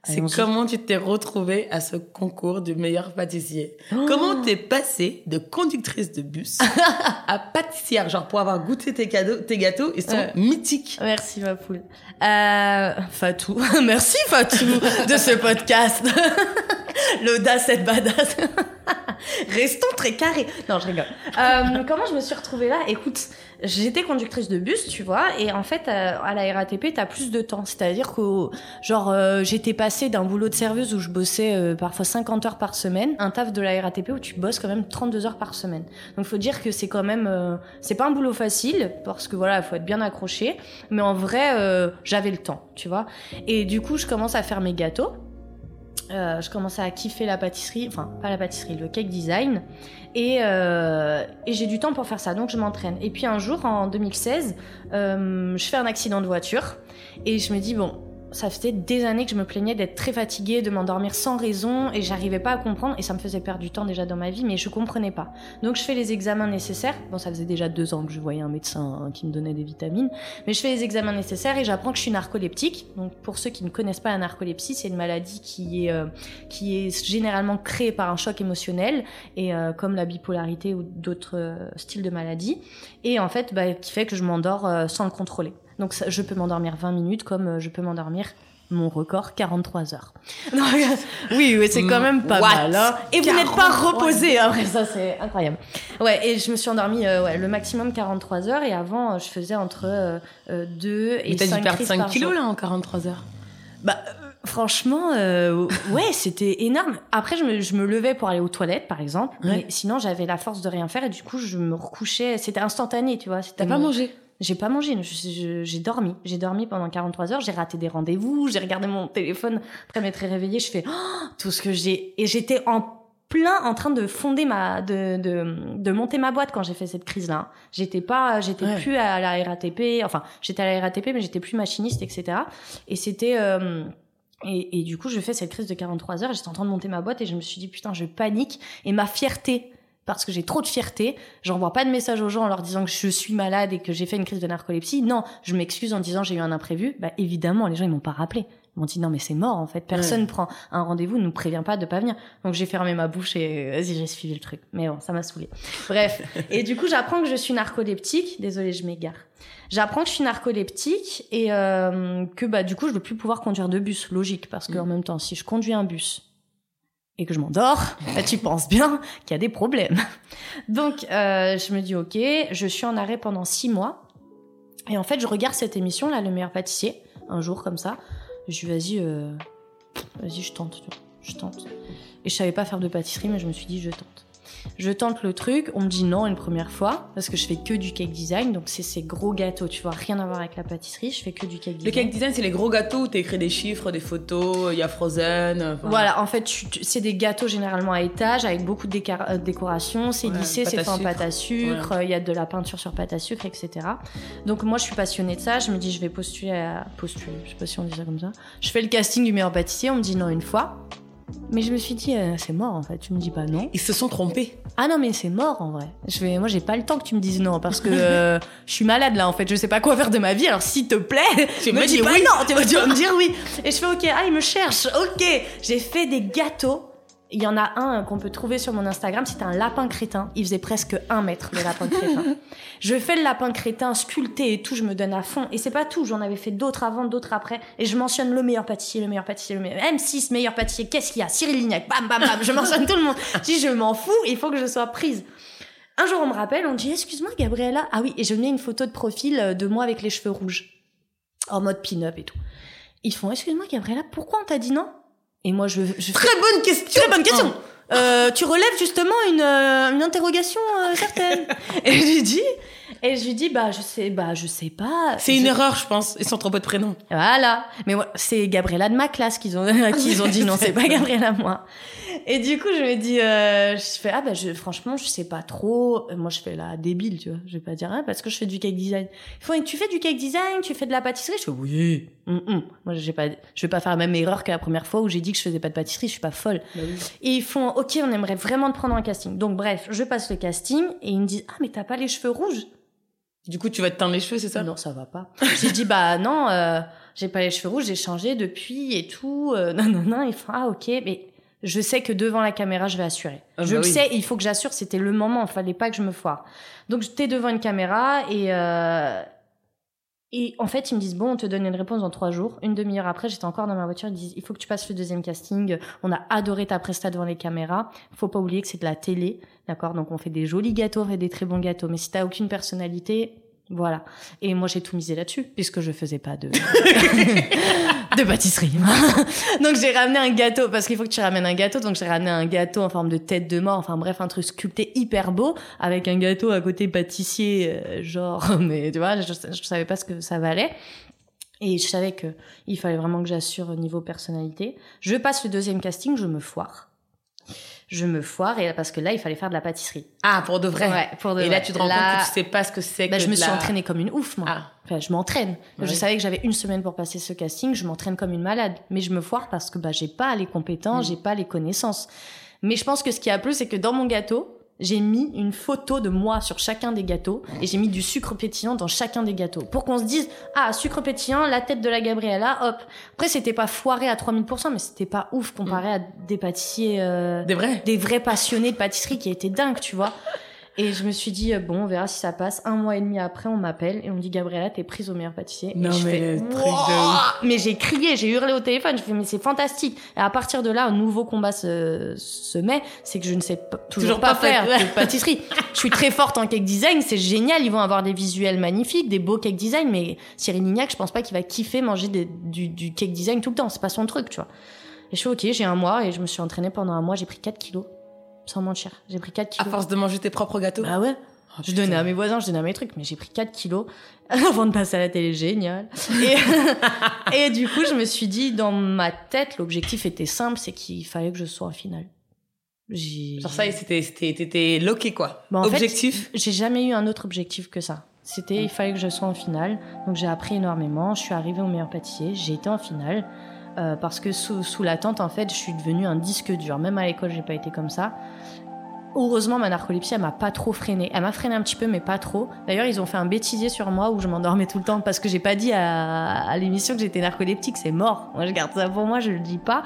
C'est comment tu t'es retrouvée à ce concours du meilleur pâtissier. Oh. Comment t'es passée de conductrice de bus à pâtissière, genre pour avoir goûté tes, cadeaux, tes gâteaux, ils sont Ouais. mythiques. Merci ma poule. Euh, Fatou. Merci Fatou de ce podcast. L'audace est badass. Restons très carrés. Non, je rigole. Euh, comment je me suis retrouvée là? Écoute, j'étais conductrice de bus, tu vois, et en fait, euh, à la RATP, t'as plus de temps. C'est-à-dire que, genre, euh, j'étais passée d'un boulot de serveuse où je bossais euh, parfois 50 heures par semaine, un taf de la RATP où tu bosses quand même 32 heures par semaine. Donc, faut dire que c'est quand même, c'est pas un boulot facile parce que voilà, faut être bien accroché. Mais en vrai, j'avais le temps, tu vois. Et du coup, je commence à faire mes gâteaux. Euh, je commençais à kiffer la pâtisserie, enfin pas la pâtisserie, le cake design. Et, euh, et j'ai du temps pour faire ça, donc je m'entraîne. Et puis un jour, en 2016, euh, je fais un accident de voiture et je me dis, bon, ça faisait des années que je me plaignais d'être très fatiguée, de m'endormir sans raison, et j'arrivais pas à comprendre, et ça me faisait perdre du temps déjà dans ma vie, mais je comprenais pas. Donc je fais les examens nécessaires. Bon, ça faisait déjà deux ans que je voyais un médecin hein, qui me donnait des vitamines, mais je fais les examens nécessaires et j'apprends que je suis narcoleptique. Donc pour ceux qui ne connaissent pas la narcolepsie, c'est une maladie qui est euh, qui est généralement créée par un choc émotionnel, et euh, comme la bipolarité ou d'autres euh, styles de maladies, et en fait, bah, qui fait que je m'endors euh, sans le contrôler. Donc ça, je peux m'endormir 20 minutes comme euh, je peux m'endormir mon record 43 heures. Non, oui, oui, c'est quand même pas What? mal. hein. Et vous n'êtes pas 43 reposé après ça, c'est incroyable. Ouais, et je me suis endormie euh, ouais, le maximum 43 heures et avant euh, je faisais entre euh, euh, 2 et Mais t'as 5 dû perdre crises 5 par kilos jour. là en 43 heures. Bah euh, franchement euh, ouais, c'était énorme. Après je me, je me levais pour aller aux toilettes par exemple, Ouais. mais sinon j'avais la force de rien faire et du coup je me recouchais, c'était instantané, tu vois, T'as pas mangé? J'ai pas mangé, j'ai dormi. J'ai dormi pendant 43 heures, j'ai raté des rendez-vous, j'ai regardé mon téléphone après m'être réveillée, je fais oh, tout ce que j'ai et j'étais en plein en train de fonder ma de de, de monter ma boîte quand j'ai fait cette crise là. J'étais pas j'étais Ouais. plus à la RATP, enfin, j'étais à la RATP mais j'étais plus machiniste etc. Et c'était euh, et, et du coup, je fais cette crise de 43 heures, j'étais en train de monter ma boîte et je me suis dit putain, je panique et ma fierté parce que j'ai trop de fierté, j'envoie pas de message aux gens en leur disant que je suis malade et que j'ai fait une crise de narcolepsie. Non, je m'excuse en disant j'ai eu un imprévu. Bah évidemment, les gens ils m'ont pas rappelé. Ils m'ont dit non mais c'est mort en fait. Personne prend un rendez-vous, ne nous prévient pas de pas venir. Donc j'ai fermé ma bouche et vas-y j'ai suivi le truc. Mais bon, ça m'a saoulé. Bref. et du coup j'apprends que je suis narcoleptique. Désolée, je m'égare. J'apprends que je suis narcoleptique et euh, que bah du coup je veux plus pouvoir conduire de bus. Logique parce que en même temps si je conduis un bus et que je m'endors, bah, tu penses bien qu'il y a des problèmes. Donc, euh, je me dis, ok, je suis en arrêt pendant six mois. Et en fait, je regarde cette émission, là, Le meilleur pâtissier, un jour comme ça. Je dis, vas-y, euh, vas-y, je tente, je tente. Et je savais pas faire de pâtisserie, mais je me suis dit, je tente. Je tente le truc, on me dit non une première fois, parce que je fais que du cake design, donc c'est ces gros gâteaux, tu vois, rien à voir avec la pâtisserie, je fais que du cake Le design. cake design, c'est les gros gâteaux où t'écris des chiffres, des photos, il y a Frozen. enfin. Voilà, en fait, c'est des gâteaux généralement à étage avec beaucoup de euh, décorations. C'est Ouais, lissé, pâte c'est à fait en pâte à sucre. Il y a de la peinture sur pâte à sucre, etc. Donc moi, je suis passionnée de ça. Je me dis, je vais postuler à postuler. Je sais pas si on dit ça comme ça. Je fais le casting du meilleur pâtissier. On me dit non une fois. Mais je me suis dit, euh, c'est mort en fait. Tu me dis pas non. Ils se sont trompés. Ah non, mais c'est mort en vrai. Je vais, moi, j'ai pas le temps que tu me dises non parce que euh, je suis malade là en fait. Je sais pas quoi faire de ma vie. Alors s'il te plaît, Tu me dis oui. non. Tu vas me dire oui. Et je fais ok. Ah, il me cherche. Ok. J'ai fait des gâteaux. Il y en a un qu'on peut trouver sur mon Instagram. C'était un lapin crétin. Il faisait presque un mètre le lapin crétin. je fais le lapin crétin sculpté et tout. Je me donne à fond. Et c'est pas tout. J'en avais fait d'autres avant, d'autres après. Et je mentionne le meilleur pâtissier, le meilleur pâtissier, le meilleur M6 meilleur pâtissier. Qu'est-ce qu'il y a? Cyril Lignac. Bam bam bam. Je mentionne tout le monde. Je dis je m'en fous. Il faut que je sois prise. Un jour, on me rappelle, on dit Excuse-moi, Gabriella. Ah oui, et je mets une photo de profil euh, de moi avec les cheveux rouges, en mode pin-up et tout. Ils font Excuse-moi, Gabriella, pourquoi on t'a dit non? Et moi, je, je fais Très bonne question. Très bonne question Euh, Tu relèves justement une, euh, une interrogation euh, certaine. et je lui dis Et je lui dis Bah, je sais, bah, je sais pas. C'est une Je- erreur, je pense. Ils sont trompés de prénom. voilà. Mais c'est Gabriella de ma classe qu'ils ont, qu'ils ont dit non, c'est pas Gabriella moi. Et du coup, je me dis, euh, je fais, ah bah, je, franchement, je sais pas trop. Euh, Moi, je fais la débile, tu vois. Je vais pas dire, ah, parce que je fais du cake design. Ils font, tu fais du cake design, tu fais de la pâtisserie? Je fais, oui. Hum, hum. Moi, j'ai pas, je vais pas faire la même erreur que la première fois où j'ai dit que je faisais pas de pâtisserie, je suis pas folle. Et ils font, ok, on aimerait vraiment te prendre en casting. Donc, bref, je passe le casting et ils me disent, ah, mais t'as pas les cheveux rouges? Du coup, tu vas te teindre les cheveux, c'est ça? Non, ça va pas. J'ai dit, bah non, euh, j'ai pas les cheveux rouges, j'ai changé depuis et tout. Euh, non, non, non. Ils font, ah ok, mais je sais que devant la caméra, je vais assurer. Ah, je bah le oui. sais, il faut que j'assure, c'était le moment, il fallait pas que je me foire. Donc j'étais devant une caméra et... Euh, et en fait, ils me disent, bon, on te donne une réponse dans trois jours. Une demi-heure après, j'étais encore dans ma voiture. Ils disent, il faut que tu passes le deuxième casting. On a adoré ta presta devant les caméras. Faut pas oublier que c'est de la télé. D'accord? Donc, on fait des jolis gâteaux, on fait des très bons gâteaux. Mais si t'as aucune personnalité, voilà. Et moi, j'ai tout misé là-dessus, puisque je faisais pas de, de pâtisserie. donc, j'ai ramené un gâteau, parce qu'il faut que tu ramènes un gâteau. Donc, j'ai ramené un gâteau en forme de tête de mort. Enfin, bref, un truc sculpté hyper beau, avec un gâteau à côté pâtissier, euh, genre, mais tu vois, je, je savais pas ce que ça valait. Et je savais que il fallait vraiment que j'assure au niveau personnalité. Je passe le deuxième casting, je me foire. Je me foire et parce que là il fallait faire de la pâtisserie. Ah, pour de vrai. Ouais, pour de Et là, vrai. tu te rends Là- compte que tu sais pas ce que c'est Bah, que je me suis la- entraînée comme une ouf, moi. Ah. Enfin, je m'entraîne. Ouais. Je savais que j'avais une semaine pour passer ce casting. Je m'entraîne comme une malade. Mais je me foire parce que bah, j'ai pas les compétences, Mm. j'ai pas les connaissances. Mais je pense que ce qui a plu, c'est que dans mon gâteau, j'ai mis une photo de moi sur chacun des gâteaux et j'ai mis du sucre pétillant dans chacun des gâteaux pour qu'on se dise ah sucre pétillant la tête de la Gabriella hop après c'était pas foiré à 3000% mais c'était pas ouf comparé à des pâtissiers euh, Des vrais. des vrais passionnés de pâtisserie qui étaient dingues, tu vois. Et je me suis dit, euh, bon, on verra si ça passe. Un mois et demi après, on m'appelle et on me dit, Gabriella, t'es prise au meilleur pâtissier. Non, et je mais fais, le truc de Wouah Mais j'ai crié, j'ai hurlé au téléphone. Je fais, mais c'est fantastique. Et à partir de là, un nouveau combat se, se met. C'est que je ne sais pas- toujours, Toujours pas, pas fait. faire de pâtisserie. je suis très forte en cake design, c'est génial. Ils vont avoir des visuels magnifiques, des beaux cake design. Mais Cyril Lignac, je pense pas qu'il va kiffer manger des- du, du cake design tout le temps. C'est pas son truc, tu vois. Et je suis ok, j'ai un mois et je me suis entraînée pendant un mois. J'ai pris 4 kilos. Sans mentir. J'ai pris 4 À kilos. force de manger tes propres gâteaux. Bah ouais. Oh, Je donnais à mes voisins, je donnais à mes trucs, mais j'ai pris 4 kilos avant de passer à la télé, génial. Et, et du coup, je me suis dit, dans ma tête, l'objectif était simple, c'est qu'il fallait que je sois en finale. Genre ça, c'était, c'était, t'étais loqué, quoi. Bah, en Objectif. j'ai jamais eu un autre objectif que ça. C'était, il fallait que je sois en finale. Donc j'ai appris énormément. Je suis arrivée au meilleur pâtissier. J'ai été en finale. Euh, parce que sous, sous l'attente, en fait, je suis devenue un disque dur. Même à l'école, j'ai pas été comme ça. Heureusement, ma narcolepsie, elle m'a pas trop freiné. Elle m'a freiné un petit peu, mais pas trop. D'ailleurs, ils ont fait un bêtisier sur moi où je m'endormais tout le temps parce que j'ai pas dit à, à l'émission que j'étais narcoleptique. C'est mort. Moi, je garde ça pour moi, je le dis pas.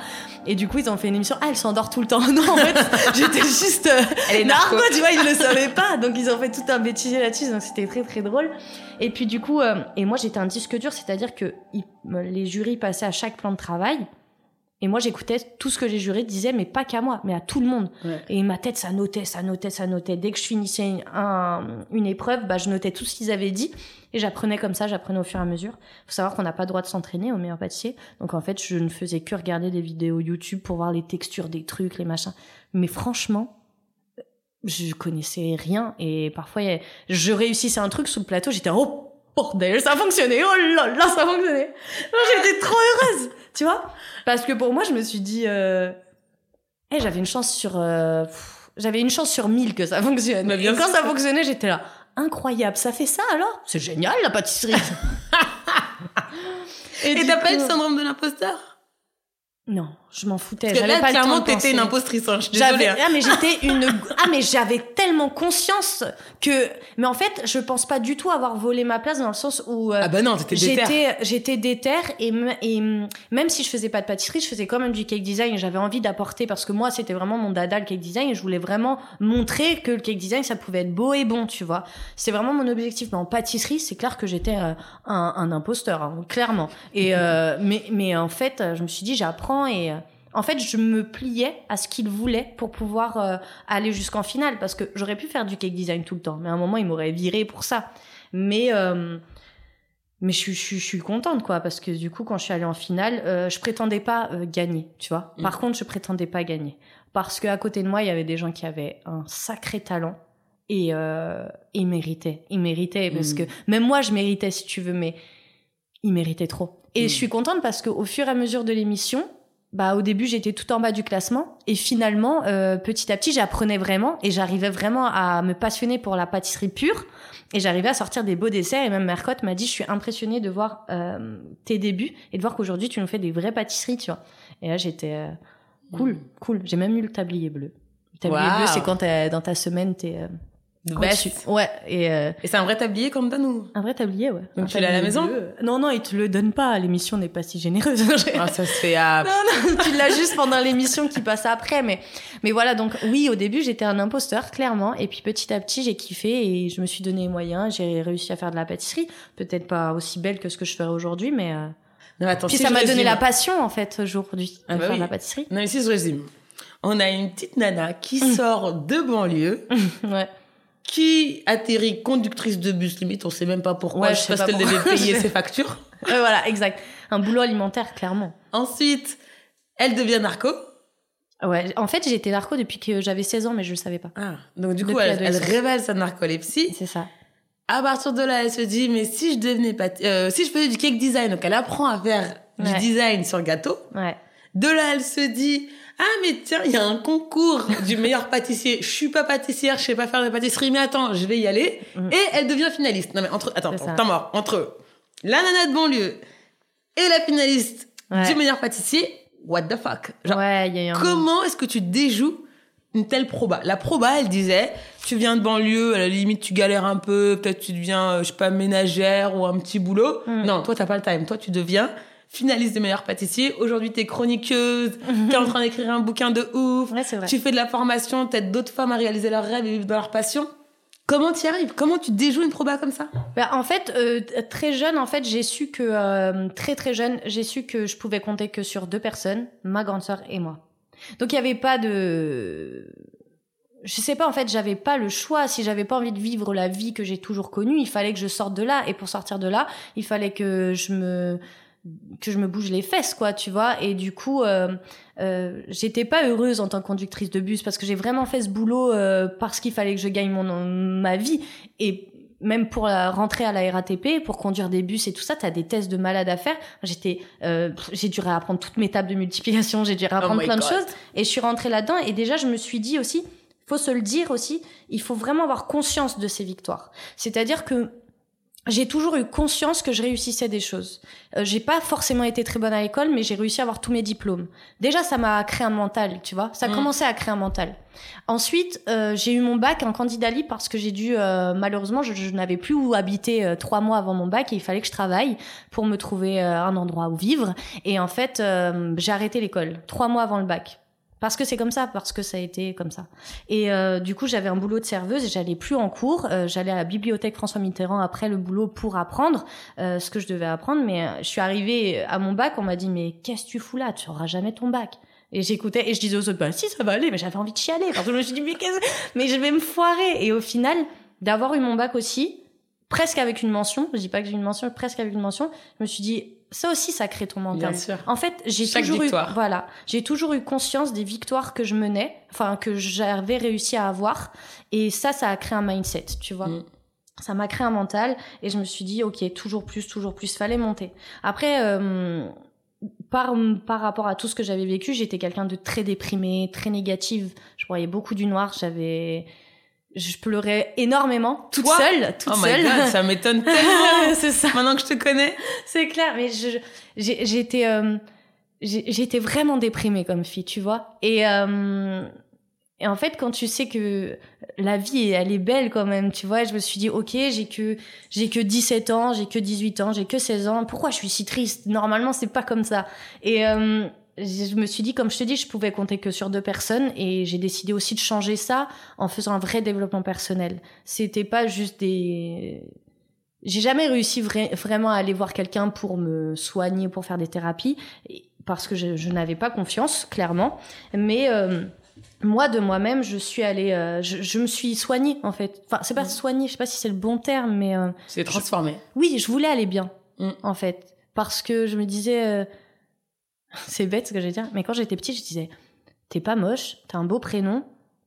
Et du coup, ils ont fait une émission. Ah, elle s'endort tout le temps. Non, en fait, j'étais juste. euh, Elle est narco. narco, tu vois, ils le savaient pas. Donc, ils ont fait tout un bêtisier là-dessus. Donc, c'était très, très drôle. Et puis, du coup, euh, et moi, j'étais un disque dur, c'est-à-dire que les jurys passaient à chaque plan de travail. Et moi, j'écoutais tout ce que les jurés disaient, mais pas qu'à moi, mais à tout le monde. Ouais. Et ma tête, ça notait, ça notait, ça notait. Dès que je finissais un- une épreuve, bah, je notais tout ce qu'ils avaient dit. Et j'apprenais comme ça, j'apprenais au fur et à mesure. faut savoir qu'on n'a pas le droit de s'entraîner au meilleur pâtissier. Donc, en fait, je ne faisais que regarder des vidéos YouTube pour voir les textures des trucs, les machins. Mais franchement, je connaissais rien. Et parfois, je réussissais un truc sous le plateau, j'étais, oh, bordel, ça a fonctionné, oh là là, ça a fonctionné. Non, J'étais trop heureuse, tu vois. Parce que pour moi, je me suis dit, euh, eh, j'avais une chance sur, euh, j'avais une chance sur mille que ça fonctionne. Mais Et bien quand sûr. ça fonctionnait, j'étais là, incroyable, ça fait ça alors? C'est génial la pâtisserie. Et t'as pas eu le syndrome de l'imposteur? Non, je m'en foutais. Parce que J'avais là, pas clairement, t'étais une impostrice. hein, Je suis J'avais, désolée. hein. ah mais j'étais une, ah mais j'avais tellement conscience que, mais en fait, je pense pas du tout avoir volé ma place dans le sens où euh, Ah bah non, t'étais déter. j'étais, déter et, et même si je faisais pas de pâtisserie, je faisais quand même du cake design. J'avais envie d'apporter parce que moi, c'était vraiment mon dada le cake design et je voulais vraiment montrer que le cake design ça pouvait être beau et bon, tu vois. C'est vraiment mon objectif. Mais en pâtisserie, c'est clair que j'étais euh, un, un imposteur, hein, clairement. Et euh, mais mais en fait, euh, je me suis dit, j'apprends et euh, en fait, je me pliais à ce qu'il voulait pour pouvoir euh, aller jusqu'en finale parce que j'aurais pu faire du cake design tout le temps, mais à un moment, il m'aurait viré pour ça. Mais euh, mais je, suis- je, suis- je suis contente quoi parce que du coup, quand je suis allée en finale, euh, je prétendais pas gagner, tu vois. Par contre, je prétendais pas gagner parce que à côté de moi, il y avait des gens qui avaient un sacré talent et ils méritaient, ils méritaient parce Mm. que même moi, je méritais si tu veux, mais ils méritaient trop. Et Mm. je suis contente parce qu'au fur et à mesure de l'émission, bah au début j'étais tout en bas du classement et finalement euh, petit à petit j'apprenais vraiment et j'arrivais vraiment à me passionner pour la pâtisserie pure et j'arrivais à sortir des beaux desserts et même Mercotte m'a dit je suis impressionnée de voir euh, tes débuts et de voir qu'aujourd'hui tu nous fais des vraies pâtisseries tu vois. Et là j'étais euh, cool cool. J'ai même eu le tablier bleu. Le tablier bleu c'est quand dans ta semaine t'es ouais et euh, Et c'est un vrai tablier qu'on me donne ou? Un vrai tablier ouais Donc Un tu l'as à la maison? bleu. non non ils te le donnent pas l'émission n'est pas si généreuse Ah, Ça se fait à. non, non, tu l'as juste pendant l'émission qui passe après. Mais, mais voilà, donc oui, au début, j'étais un imposteur, clairement. Et puis petit à petit, j'ai kiffé et je me suis donné les moyens. J'ai réussi à faire de la pâtisserie. Peut-être pas aussi belle que ce que je ferais aujourd'hui, mais. euh, Non, attends, Puis si ça m'a donné résume. la passion, en fait, aujourd'hui, de Ah bah faire oui. de la pâtisserie. Non, mais si je résume. On a une petite nana qui sort de banlieue, Ouais. Qui atterrit conductrice de bus, limite, on sait même pas pourquoi, Ouais, je sais sais pas ce pas qu'elle devait payer ses factures. Ouais, voilà, exact. Un boulot alimentaire, clairement. Ensuite, elle devient narco. Ouais. En fait, j'ai été narco depuis que j'avais 16 ans, mais je le savais pas. Ah, donc du coup, elle, révèle sa narcolepsie. C'est ça. À partir de là, elle se dit, mais si je devenais euh, si je faisais du cake design, donc elle apprend à faire du design sur gâteau. Ouais. De là, elle se dit, ah mais tiens, il y a un concours du meilleur pâtissier. Je suis pas pâtissière, je sais pas faire de pâtisserie, mais attends, je vais y aller. Mm. Et elle devient finaliste. Non mais entre, attends, temps mort. Entre la nana de banlieue et la finaliste Ouais. du meilleur pâtissier, what the fuck? Genre, ouais, il y a eu un Comment est-ce que tu déjoues une telle proba? La proba, elle disait, tu viens de banlieue, à la limite tu galères un peu, peut-être tu deviens, euh, je sais pas, ménagère ou un petit boulot. Mm. Non, toi t'as pas le time. Toi tu deviens finaliste des meilleurs pâtissiers. Aujourd'hui t'es chroniqueuse, t'es en train d'écrire un bouquin de ouf. Ouais, c'est vrai. Tu fais de la formation, t'aides d'autres femmes à réaliser leurs rêves et vivre dans leur passion. Comment tu arrives? Comment tu déjoues une proba comme ça? Bah, en fait, euh, très jeune, en fait, j'ai su que euh, très très jeune, j'ai su que je pouvais compter que sur deux personnes, ma grande sœur et moi. Donc il y avait pas de, je sais pas en fait, j'avais pas le choix. Si j'avais pas envie de vivre la vie que j'ai toujours connue, il fallait que je sorte de là. Et pour sortir de là, il fallait que je me que je me bouge les fesses quoi tu vois. Et du coup euh, euh, j'étais pas heureuse en tant que conductrice de bus parce que j'ai vraiment fait ce boulot euh, parce qu'il fallait que je gagne mon ma vie. Et même pour la, rentrer à la RATP pour conduire des bus et tout ça t'as des tests de malade à faire. J'étais euh, j'ai dû réapprendre toutes mes tables de multiplication j'ai dû réapprendre Oh plein de choses. Et je suis rentrée là-dedans et déjà je me suis dit aussi faut se le dire aussi il faut vraiment avoir conscience de ces victoires. C'est-à-dire que j'ai toujours eu conscience que je réussissais des choses. Euh, j'ai pas forcément été très bonne à l'école, mais j'ai réussi à avoir tous mes diplômes. Déjà, ça m'a créé un mental, tu vois. Ça a Mm. commencé à créer un mental. Ensuite, euh, j'ai eu mon bac en candidat libre parce que j'ai dû, euh, malheureusement, je, je n'avais plus où habiter euh, trois mois avant mon bac et il fallait que je travaille pour me trouver euh, un endroit où vivre. Et en fait, euh, j'ai arrêté l'école trois mois avant le bac. Parce que c'est comme ça, parce que ça a été comme ça. Et euh, du coup, j'avais un boulot de serveuse et j'allais plus en cours. Euh, j'allais à la bibliothèque François Mitterrand après le boulot pour apprendre euh, ce que je devais apprendre. Mais euh, je suis arrivée à mon bac, on m'a dit mais qu'est-ce que tu fous là? Tu auras jamais ton bac. Et j'écoutais et je disais aux autres bah si ça va aller, mais j'avais envie de chialer parce que je me suis dit mais qu'est-ce mais je vais me foirer. Et au final, d'avoir eu mon bac aussi, presque avec une mention, je dis pas que j'ai une mention, presque avec une mention, je me suis dit ça aussi ça crée ton mental. Bien sûr. En fait, j'ai toujours victoire. eu voilà, j'ai toujours eu conscience des victoires que je menais, enfin que j'avais réussi à avoir et ça ça a créé un mindset, tu vois. Mm. Ça m'a créé un mental et je me suis dit OK, toujours plus, toujours plus, fallait monter. Après euh, par, par rapport à tout ce que j'avais vécu, j'étais quelqu'un de très déprimé, très négative. Je voyais beaucoup du noir. J'avais, je pleurais énormément, toute Toi seule, toute Oh my seule. god, ça m'étonne tellement. c'est ça. Maintenant que je te connais. C'est clair, mais je, j'ai- j'étais, euh, j'ai- j'étais vraiment déprimée comme fille, tu vois. Et, euh, et en fait, quand tu sais que la vie, elle est belle quand même, tu vois, je me suis dit, ok, j'ai que, j'ai que 17 ans, j'ai que 18 ans, j'ai que 16 ans. Pourquoi je suis si triste? Normalement, c'est pas comme ça. Et euh, je me suis dit, comme je te dis, je pouvais compter que sur deux personnes et j'ai décidé aussi de changer ça en faisant un vrai développement personnel. C'était pas juste des, j'ai jamais réussi vra- vraiment à aller voir quelqu'un pour me soigner, pour faire des thérapies, parce que je, je n'avais pas confiance, clairement. Mais euh, moi, de moi-même, je suis allée, euh, je, je me suis soignée en fait. Enfin, c'est pas soignée, je sais pas si c'est le bon terme, mais euh, C'est transformé. oui, je voulais aller bien, Mm. en fait, parce que je me disais, euh, c'est bête ce que je vais dire, mais quand j'étais petite, je disais, t'es pas moche, t'as un beau prénom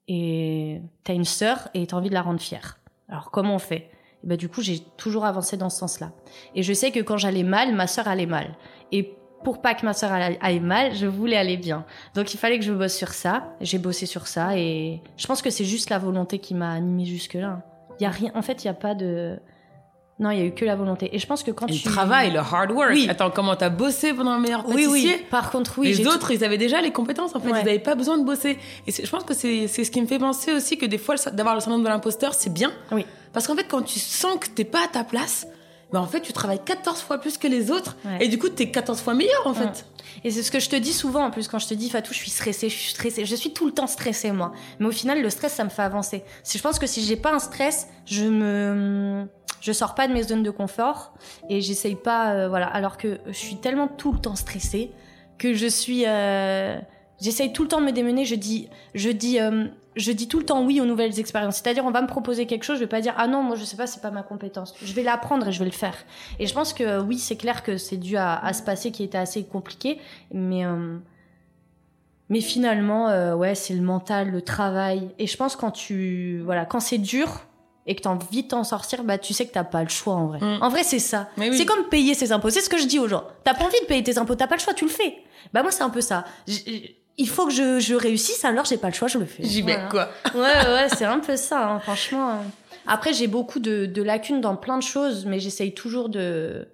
et t'as une sœur et t'as envie de la rendre fière. Alors comment on fait? Et ben, du coup, j'ai toujours avancé dans ce sens-là. Et je sais que quand j'allais mal, ma sœur allait mal. Et pour pas que ma sœur aille mal, je voulais aller bien. Donc il fallait que je bosse sur ça. J'ai bossé sur ça et je pense que c'est juste la volonté qui m'a animée jusque-là. Y a rien. En fait, il y a pas de. Non, il y a eu que la volonté. Et je pense que quand Et tu le travail, le hard work. Oui. Attends, comment t'as bossé pendant le meilleur Oui, pâtissier oui. Par contre, oui. les tout- autres, ils avaient déjà les compétences en fait, Ouais. ils n'avaient pas besoin de bosser. Et je pense que c'est c'est ce qui me fait penser aussi que des fois, d'avoir le syndrome de l'imposteur, c'est bien. Oui. Parce qu'en fait, quand tu sens que t'es pas à ta place, ben en fait, tu travailles 14 fois plus que les autres. Ouais. Et du coup, t'es 14 fois meilleur en fait. Ouais. Et c'est ce que je te dis souvent en plus quand je te dis Fatou, je suis stressée, je suis stressée. Je suis tout le temps stressée moi. Mais au final, le stress, ça me fait avancer. Si je pense que si j'ai pas un stress, je me, je sors pas de mes zones de confort et j'essaye pas, euh, voilà. Alors que je suis tellement tout le temps stressée que je suis, euh, j'essaye tout le temps de me démener. Je dis, je dis, euh, je dis tout le temps oui aux nouvelles expériences. C'est-à-dire, on va me proposer quelque chose, je vais pas dire ah non, moi je sais pas, c'est pas ma compétence. Je vais l'apprendre et je vais le faire. Et je pense que oui, c'est clair que c'est dû à, ce passé qui était assez compliqué, mais mais finalement, ouais, c'est le mental, le travail. Et je pense quand tu voilà, quand c'est dur, et que t'as envie de t'en sortir, bah tu sais que t'as pas le choix en vrai. Mm. En vrai, c'est ça. Oui. C'est comme payer ses impôts. C'est ce que je dis aux gens. T'as pas envie de payer tes impôts, t'as pas le choix, tu le fais. Bah moi, c'est un peu ça. J- Il faut que je, je réussisse, alors j'ai pas le choix, je le fais. J'y vais, Voilà. quoi. Ouais, ouais, c'est un peu ça, hein, franchement. Après, j'ai beaucoup de, de lacunes dans plein de choses, mais j'essaye toujours de,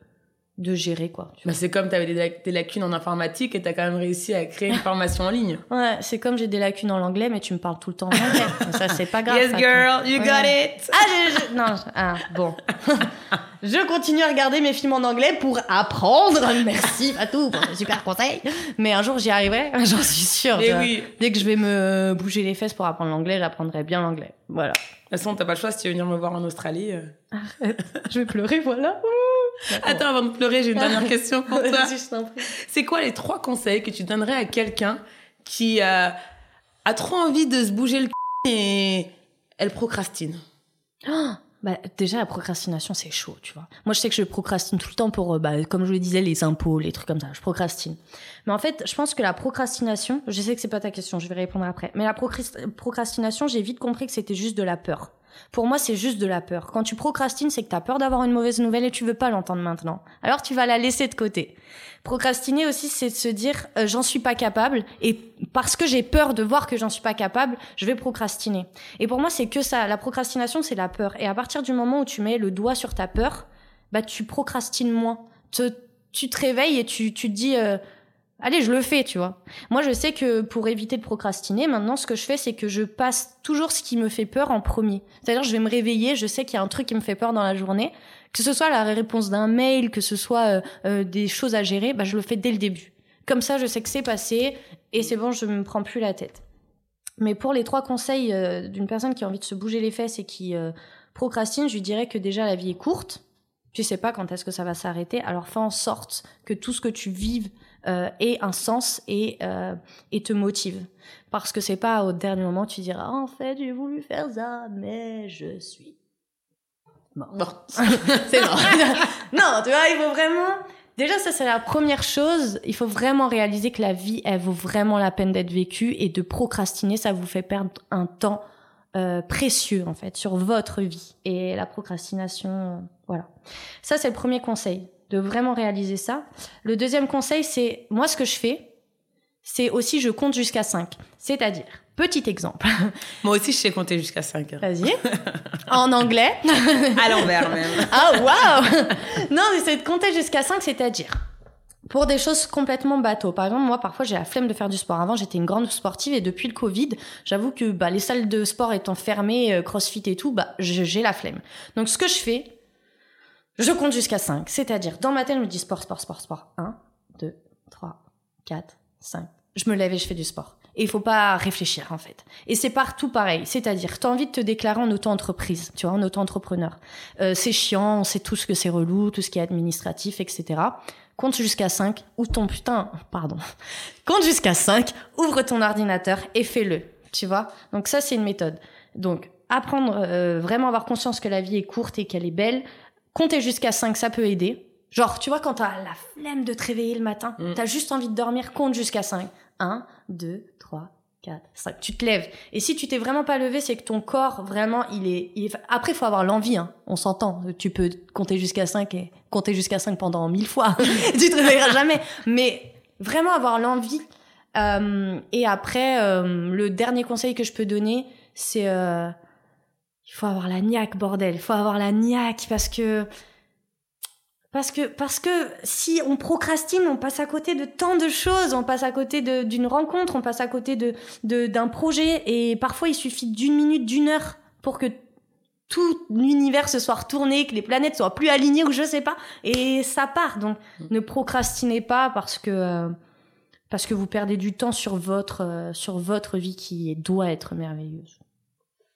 de gérer, quoi. tu Bah, c'est comme t'avais des, lac- des lacunes en informatique et t'as quand même réussi à créer une formation en ligne. Ouais, c'est comme j'ai des lacunes en anglais, mais tu me parles tout le temps en anglais. ça, c'est pas grave. yes, girl, you Ouais. got it. Ah, je, je- non, je- ah, bon. je continue à regarder mes films en anglais pour apprendre. Merci, Fatou, pour ce super conseil. Mais un jour, j'y arriverai, j'en suis sûre. tu Mais vois. oui. Dès que je vais me bouger les fesses pour apprendre l'anglais, j'apprendrai bien l'anglais. Voilà. De toute façon, t'as pas le choix si tu veux venir me voir en Australie. euh. Je vais pleurer, voilà. Attends, avant de pleurer, j'ai une dernière question pour toi. C'est quoi les trois conseils que tu donnerais à quelqu'un qui euh, a trop envie de se bouger le c et elle procrastine? Bah, déjà, la procrastination, c'est chaud, tu vois. Moi, je sais que je procrastine tout le temps pour, euh, bah, comme je le disais, les impôts, les trucs comme ça. Je procrastine. Mais en fait, je pense que la procrastination, je sais que c'est pas ta question, je vais répondre après. Mais la procrast- procrastination, j'ai vite compris que c'était juste de la peur. Pour moi, c'est juste de la peur. Quand tu procrastines, c'est que tu as peur d'avoir une mauvaise nouvelle et tu veux pas l'entendre maintenant. Alors tu vas la laisser de côté. Procrastiner aussi, c'est de se dire euh, j'en suis pas capable et parce que j'ai peur de voir que j'en suis pas capable, je vais procrastiner. Et pour moi, c'est que ça. La procrastination, c'est la peur. Et à partir du moment où tu mets le doigt sur ta peur, bah tu procrastines moins. Tu te réveilles et tu, tu te dis euh, allez, je le fais, tu vois. Moi, je sais que pour éviter de procrastiner, maintenant, ce que je fais, c'est que je passe toujours ce qui me fait peur en premier. C'est-à-dire, je vais me réveiller, je sais qu'il y a un truc qui me fait peur dans la journée, que ce soit la réponse d'un mail, que ce soit euh, euh, des choses à gérer, bah, je le fais dès le début. Comme ça, je sais que c'est passé et c'est bon, je me prends plus la tête. Mais pour les trois conseils euh, d'une personne qui a envie de se bouger les fesses et qui euh, procrastine, je lui dirais que déjà la vie est courte. Tu sais pas quand est-ce que ça va s'arrêter. Alors fais en sorte que tout ce que tu vives euh, ait un sens et, euh, et te motive. Parce que c'est pas au dernier moment tu diras en fait j'ai voulu faire ça mais je suis Bon. c'est mort. non, tu vois, il faut vraiment. Déjà, ça, c'est la première chose. Il faut vraiment réaliser que la vie, elle vaut vraiment la peine d'être vécue et de procrastiner, ça vous fait perdre un temps euh, précieux, en fait, sur votre vie. Et la procrastination, voilà. Ça, c'est le premier conseil, de vraiment réaliser ça. Le deuxième conseil, c'est, moi, ce que je fais, c'est aussi, je compte jusqu'à 5. C'est-à-dire, petit exemple. Moi aussi, je sais compter jusqu'à 5. Vas-y. en anglais. À l'envers, même. Ah, waouh Non, mais c'est de compter jusqu'à 5, c'est-à-dire pour des choses complètement bateaux. Par exemple, moi, parfois, j'ai la flemme de faire du sport. Avant, j'étais une grande sportive et depuis le Covid, j'avoue que bah, les salles de sport étant fermées, euh, crossfit et tout, bah, j'ai la flemme. Donc, ce que je fais, je compte jusqu'à 5. C'est-à-dire, dans ma tête, je me dis sport, sport, sport, sport. 1, 2, 3, 4, 5. Je me lève et je fais du sport. Et il faut pas réfléchir, en fait. Et c'est partout pareil. C'est-à-dire, tu as envie de te déclarer en auto-entreprise, tu vois, en auto-entrepreneur. Euh, c'est chiant, on sait tout ce que c'est relou, tout ce qui est administratif, etc. Compte jusqu'à 5, ou ton putain, pardon. Compte jusqu'à 5, ouvre ton ordinateur et fais-le, tu vois. Donc ça, c'est une méthode. Donc, apprendre, euh, vraiment avoir conscience que la vie est courte et qu'elle est belle. Compter jusqu'à 5, ça peut aider. Genre, tu vois, quand t'as la flemme de te réveiller le matin, Mm. t'as juste envie de dormir, compte jusqu'à 5. 1, 2, 3, 4, 5. Tu te lèves. Et si tu t'es vraiment pas levé, c'est que ton corps, vraiment, il est... Il est... Après, il faut avoir l'envie, hein. on s'entend. Tu peux compter jusqu'à 5 et compter jusqu'à 5 pendant mille fois. tu te réveilleras jamais. Mais vraiment avoir l'envie. Euh, et après, euh, le dernier conseil que je peux donner, c'est... euh, il faut avoir la niaque, bordel. Il faut avoir la niaque parce que... Parce que, parce que si on procrastine, on passe à côté de tant de choses. On passe à côté d'une rencontre, on passe à côté de de- d'un projet. Et parfois, il suffit d'une minute, d'une heure pour que tout l'univers se soit retourné, que les planètes soient plus alignées ou je sais pas. Et ça part. Donc, ne procrastinez pas parce que euh, parce que vous perdez du temps sur votre euh, sur votre vie qui doit être merveilleuse.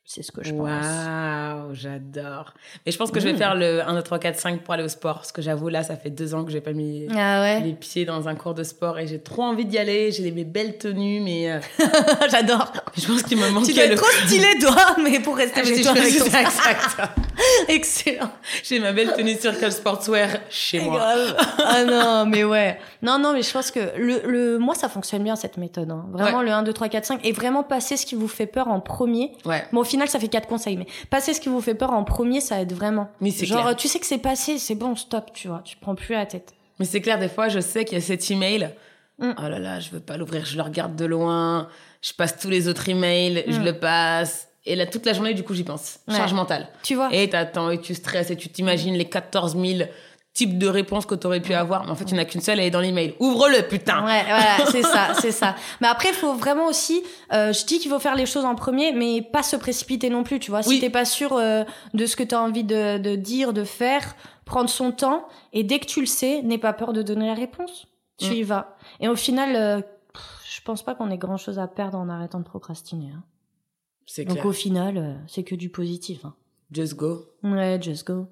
C'est ce que je pense. Waouh, j'adore. Mais je pense que je vais Mm. faire le 1, 2, 3, 4, 5 pour aller au sport. Parce que j'avoue, là, ça fait deux ans que j'ai pas mis Ah ouais, les pieds dans un cours de sport et j'ai trop envie d'y aller. J'ai mes belles tenues, mais euh, j'adore. je pense qu'il me manquait Tu dois le. être trop stylé toi, mais pour rester Ah, chez toi Excellent. J'ai ma belle tenue Circle Sportswear chez moi. Grave. ah non, mais ouais. Non, non, mais je pense que le, le, moi, ça fonctionne bien cette méthode. Hein. Vraiment, Ouais. le 1, 2, 3, 4, 5. Et vraiment passer ce qui vous fait peur en premier. Ouais. Bon, au final, ça fait quatre conseils, mais passer ce qui vous fait peur en premier, ça aide vraiment. Mais c'est Genre, clair. tu sais que c'est passé, c'est bon, stop, tu vois. Tu prends plus la tête. Mais c'est clair, des fois, je sais qu'il y a cet email. Mm. Oh là là, je veux pas l'ouvrir, je le regarde de loin. Je passe tous les autres emails, je Mm. le passe. Et là, toute la journée, du coup, j'y pense. Ouais. Charge mentale. Tu vois Et t'attends et tu stresses et tu t'imagines les 14 000 types de réponses que t'aurais pu avoir. Mais en fait, il n'y en a qu'une seule, elle est dans l'email. Ouvre-le, putain! Ouais, voilà, c'est ça, c'est ça. Mais après, il faut vraiment aussi, euh, je dis qu'il faut faire les choses en premier, mais pas se précipiter non plus, tu vois. Si Oui. t'es pas sûr euh, de ce que t'as envie de, de dire, de faire, prendre son temps, et dès que tu le sais, n'aie pas peur de donner la réponse. Tu Mm. y vas. Et au final, euh, je pense pas qu'on ait grand chose à perdre en arrêtant de procrastiner. hein. C'est Donc clair. au final, euh, c'est que du positif. hein. Just go. Ouais, just go.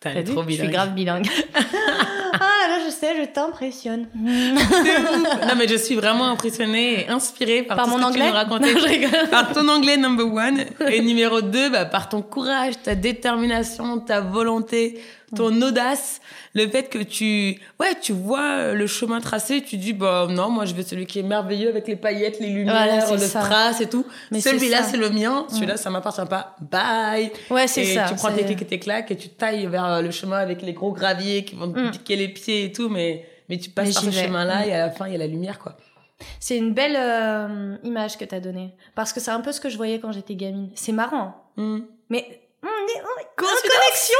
T'as trop Je suis bilingue. grave bilingue. ah là, je sais, je t'impressionne. non, mais je suis vraiment impressionnée et inspirée par, Par tout mon ce que anglais tu nous racontais. Non, je par ton anglais number one et numéro deux, bah, par ton courage, ta détermination, ta volonté, ton audace, le fait que tu, ouais, tu vois le chemin tracé, tu dis, bah, non, moi, je veux celui qui est merveilleux avec les paillettes, les lumières, Voilà, le ça. strass et tout. Celui-là, c'est le mien. Celui-là, ça m'appartient pas. Bye. Ouais, c'est et ça. tu prends tes clics et tes claques et tu tailles vers euh, le chemin avec les gros graviers qui vont te Mm. piquer les pieds et tout, mais, mais tu passes Mais par ce chemin-là Mm. et à la fin, il y a la lumière, quoi. C'est une belle euh, image que t'as donnée. Parce que c'est un peu ce que je voyais quand j'étais gamine. C'est marrant. Mm. Mais on est est- connexion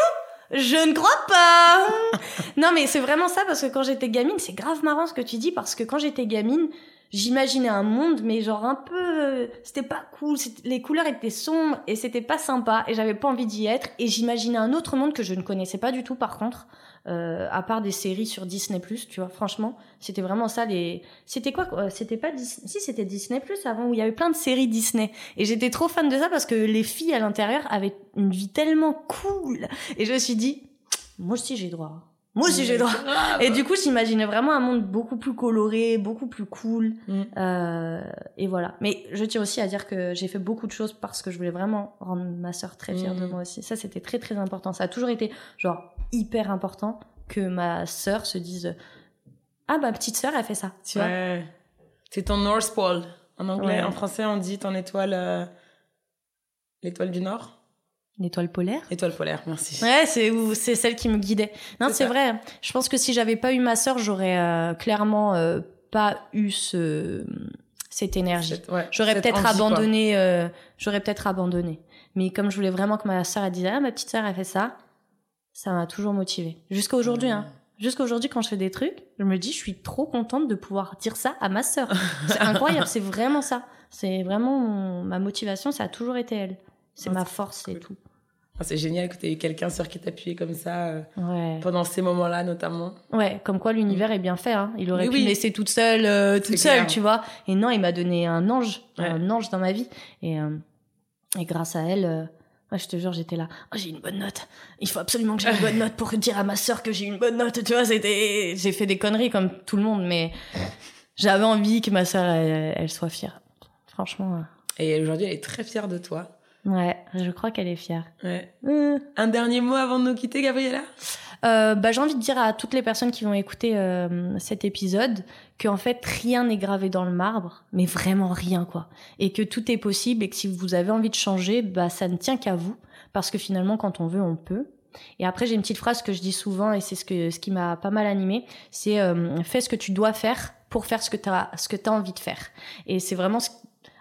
Je ne crois pas Non mais c'est vraiment ça parce que quand j'étais gamine, c'est grave marrant ce que tu dis parce que quand j'étais gamine, j'imaginais un monde mais genre un peu c'était pas cool, les couleurs étaient sombres et c'était pas sympa et j'avais pas envie d'y être et j'imaginais un autre monde que je ne connaissais pas du tout par contre. Euh, à part des séries sur Disney tu vois. Franchement c'était vraiment ça les c'était quoi c'était pas Disney si c'était Disney avant où il y avait plein de séries Disney. Et j'étais trop fan de ça parce que les filles à l'intérieur avaient une vie tellement cool. Et je me suis dit moi aussi j'ai droit moi aussi j'ai droit Grave. et du coup j'imaginais vraiment un monde beaucoup plus coloré beaucoup plus cool Mm. euh, et voilà mais je tiens aussi à dire que j'ai fait beaucoup de choses parce que je voulais vraiment rendre ma sœur très fière de Mm. moi aussi ça c'était très très important ça a toujours été genre hyper important que ma sœur se dise ah ma petite sœur elle fait ça tu vois? Ouais. C'est ton North Pole. En anglais, Ouais. en français, on dit ton étoile. euh, L'étoile du Nord l'étoile polaire Étoile polaire, merci. Ouais, c'est celle qui me guidait. Non, C'est vrai. Je pense que si j'avais pas eu ma sœur, j'aurais euh, clairement euh, pas eu ce cette énergie. Cette- ouais, J'aurais peut-être abandonné. euh, j'aurais peut-être abandonné. Mais comme je voulais vraiment que ma sœur elle dise ah ma petite sœur elle fait ça, ça m'a toujours motivée. Jusqu'à aujourd'hui, hein. Jusqu'à aujourd'hui, quand je fais des trucs, je me dis je suis trop contente de pouvoir dire ça à ma sœur. C'est incroyable. c'est vraiment ça. C'est vraiment mon- ma motivation. Ça a toujours été elle. C'est ma force et tout. C'est génial que tu eu quelqu'un sur qui t'appuyer comme ça euh, Ouais. pendant ces moments-là, notamment. Ouais, comme quoi l'univers est bien fait. Hein. Il aurait pu oui. me laisser toute seule, euh, toute seule, clair. tu vois. Et non, il m'a donné un ange, Ouais. un ange dans ma vie. Et, euh, et grâce à elle, euh, ouais, je te jure, j'étais là. Oh, j'ai une bonne note. Il faut absolument que j'ai une bonne note pour dire à ma sœur que j'ai une bonne note. Tu vois, c'était, j'ai fait des conneries comme tout le monde, mais j'avais envie que ma sœur, elle, elle soit fière. Franchement, euh, Et aujourd'hui, elle est très fière de toi. Ouais, je crois qu'elle est fière. Ouais. Euh. Un dernier mot avant de nous quitter, Gabriella? Euh, bah, j'ai envie de dire à toutes les personnes qui vont écouter euh, cet épisode qu'en fait rien n'est gravé dans le marbre, mais vraiment rien quoi, et que tout est possible et que si vous avez envie de changer, bah ça ne tient qu'à vous, parce que finalement quand on veut on peut. Et après j'ai une petite phrase que je dis souvent et c'est ce que ce qui m'a pas mal animé, c'est euh, fais ce que tu dois faire pour faire ce que tu as ce que tu as envie de faire. Et c'est vraiment ce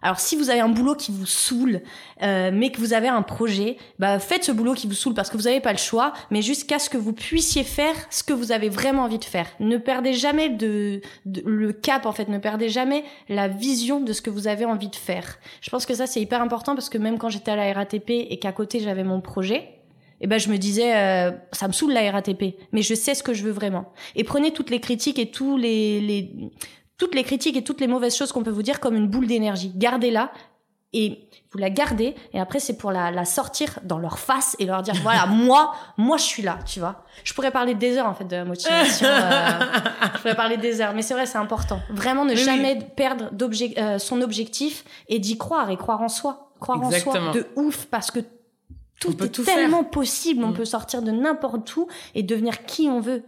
alors si vous avez un boulot qui vous saoule, euh, mais que vous avez un projet, bah faites ce boulot qui vous saoule parce que vous n'avez pas le choix, mais jusqu'à ce que vous puissiez faire ce que vous avez vraiment envie de faire. Ne perdez jamais de, de- le cap en fait, ne perdez jamais la vision de ce que vous avez envie de faire. Je pense que ça c'est hyper important parce que même quand j'étais à la RATP et qu'à côté j'avais mon projet, eh ben je me disais euh, ça me saoule la RATP, mais je sais ce que je veux vraiment. Et prenez toutes les critiques et tous les, les toutes les critiques et toutes les mauvaises choses qu'on peut vous dire comme une boule d'énergie. Gardez-la et vous la gardez et après c'est pour la, la sortir dans leur face et leur dire voilà moi moi je suis là tu vois je pourrais parler des heures en fait de la motivation euh, je pourrais parler des heures mais c'est vrai c'est important vraiment ne Oui, oui. jamais perdre euh, son objectif et d'y croire et croire en soi croire Exactement. en soi de ouf parce que Tout est tout tellement possible. On Mm. peut sortir de n'importe où et devenir qui on veut.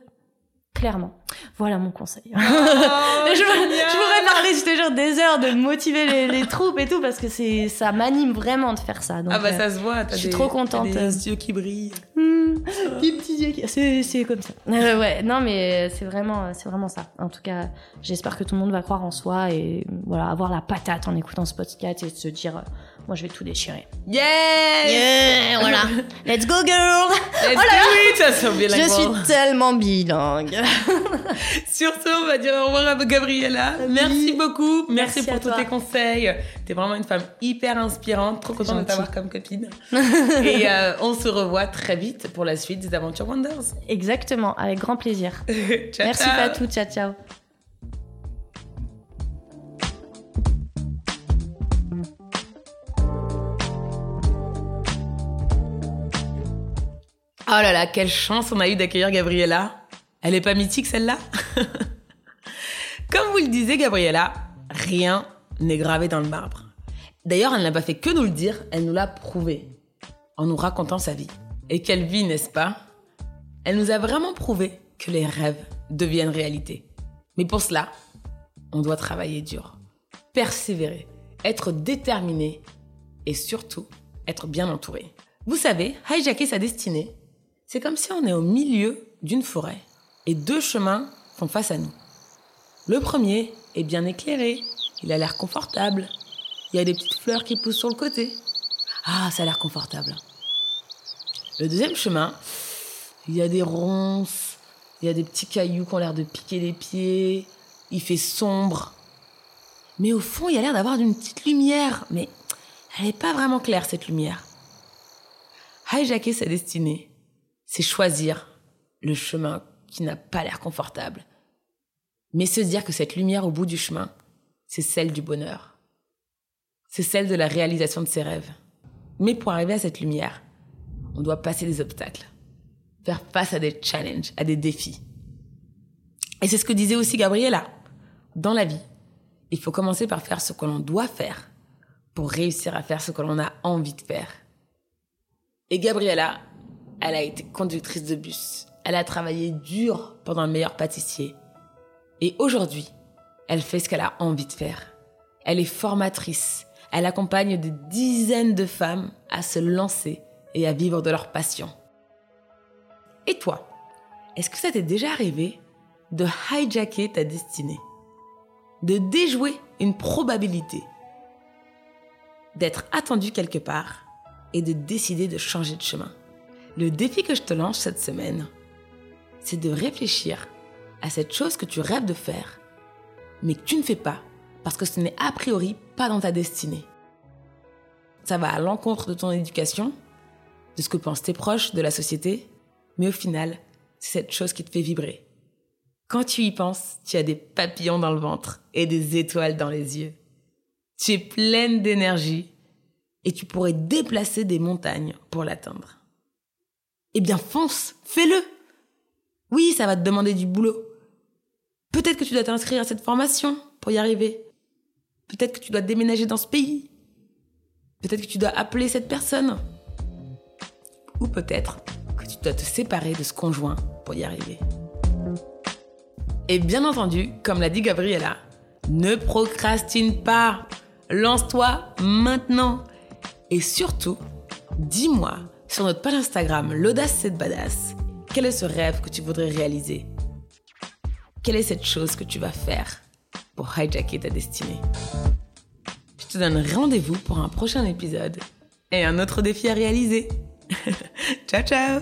Clairement. Voilà mon conseil. Oh, je, je pourrais parler, je te jure, des heures de motiver les, les troupes et tout parce que c'est, ça m'anime vraiment de faire ça. Donc, Ah bah euh, ça se voit, je suis des- trop contente. des yeux qui brillent. hmm, des petits yeux qui- c'est, c'est comme ça. Euh, ouais, non mais c'est vraiment, c'est vraiment ça. En tout cas, j'espère que tout le monde va croire en soi et voilà, avoir la patate en écoutant ce podcast et se dire, euh, moi je vais tout déchirer. Yes Yeah, voilà. Let's go girl. Let's do it Je suis tellement bilingue. Sur ce, on va dire au revoir à Gabriella. Merci beaucoup. Merci, Merci pour tous toi. tes conseils. T'es vraiment une femme hyper inspirante. Trop contente de t'avoir comme copine. Et euh, on se revoit très vite pour la suite des Aventures Wonders. Exactement, avec grand plaisir. ciao, Merci ciao. Fatou, ciao ciao. Oh là là, quelle chance on a eu d'accueillir Gabriella. Elle est pas mythique celle-là Comme vous le disiez, Gabriella, rien n'est gravé dans le marbre. D'ailleurs, elle n'a pas fait que nous le dire, elle nous l'a prouvé en nous racontant sa vie. Et quelle vie, n'est-ce pas? Elle nous a vraiment prouvé que les rêves deviennent réalité. Mais pour cela, on doit travailler dur, persévérer, être déterminé et surtout être bien entouré. Vous savez, hijacker sa destinée, c'est comme si on est au milieu d'une forêt et deux chemins font face à nous. Le premier est bien éclairé, il a l'air confortable, il y a des petites fleurs qui poussent sur le côté. Ah, ça a l'air confortable. Le deuxième chemin, il y a des ronces, il y a des petits cailloux qui ont l'air de piquer les pieds, il fait sombre. Mais au fond, il y a l'air d'avoir une petite lumière, mais elle n'est pas vraiment claire cette lumière. Hijacker sa destinée, c'est choisir le chemin qui n'a pas l'air confortable. Mais se dire que cette lumière au bout du chemin, c'est celle du bonheur. C'est celle de la réalisation de ses rêves. Mais pour arriver à cette lumière, on doit passer des obstacles, faire face à des challenges, à des défis. Et c'est ce que disait aussi Gabriella. Dans la vie, il faut commencer par faire ce que l'on doit faire pour réussir à faire ce que l'on a envie de faire. Et Gabriella, elle a été conductrice de bus. Elle a travaillé dur pendant le meilleur pâtissier. Et aujourd'hui, elle fait ce qu'elle a envie de faire. Elle est formatrice. Elle accompagne des dizaines de femmes à se lancer et à vivre de leur passion. Et toi, est-ce que ça t'est déjà arrivé de hijacker ta destinée? De déjouer une probabilité? D'être attendu quelque part et de décider de changer de chemin? Le défi que je te lance cette semaine, c'est de réfléchir à cette chose que tu rêves de faire, mais que tu ne fais pas parce que ce n'est a priori pas dans ta destinée. Ça va à l'encontre de ton éducation, de ce que pensent tes proches, de la société, mais au final, c'est cette chose qui te fait vibrer. Quand tu y penses, tu as des papillons dans le ventre et des étoiles dans les yeux. Tu es pleine d'énergie et tu pourrais déplacer des montagnes pour l'atteindre. Eh bien, fonce, fais-le. Oui, ça va te demander du boulot. Peut-être que tu dois t'inscrire à cette formation pour y arriver. Peut-être que tu dois déménager dans ce pays. Peut-être que tu dois appeler cette personne. Ou peut-être que tu dois te séparer de ce conjoint pour y arriver. Et bien entendu, comme l'a dit Gabriella, ne procrastine pas. Lance-toi maintenant. Et surtout, dis-moi sur notre page Instagram, l'audace c'est badass, quel est ce rêve que tu voudrais réaliser? Quelle est cette chose que tu vas faire pour hijacker ta destinée? Je te donne rendez-vous pour un prochain épisode et un autre défi à réaliser. ciao ciao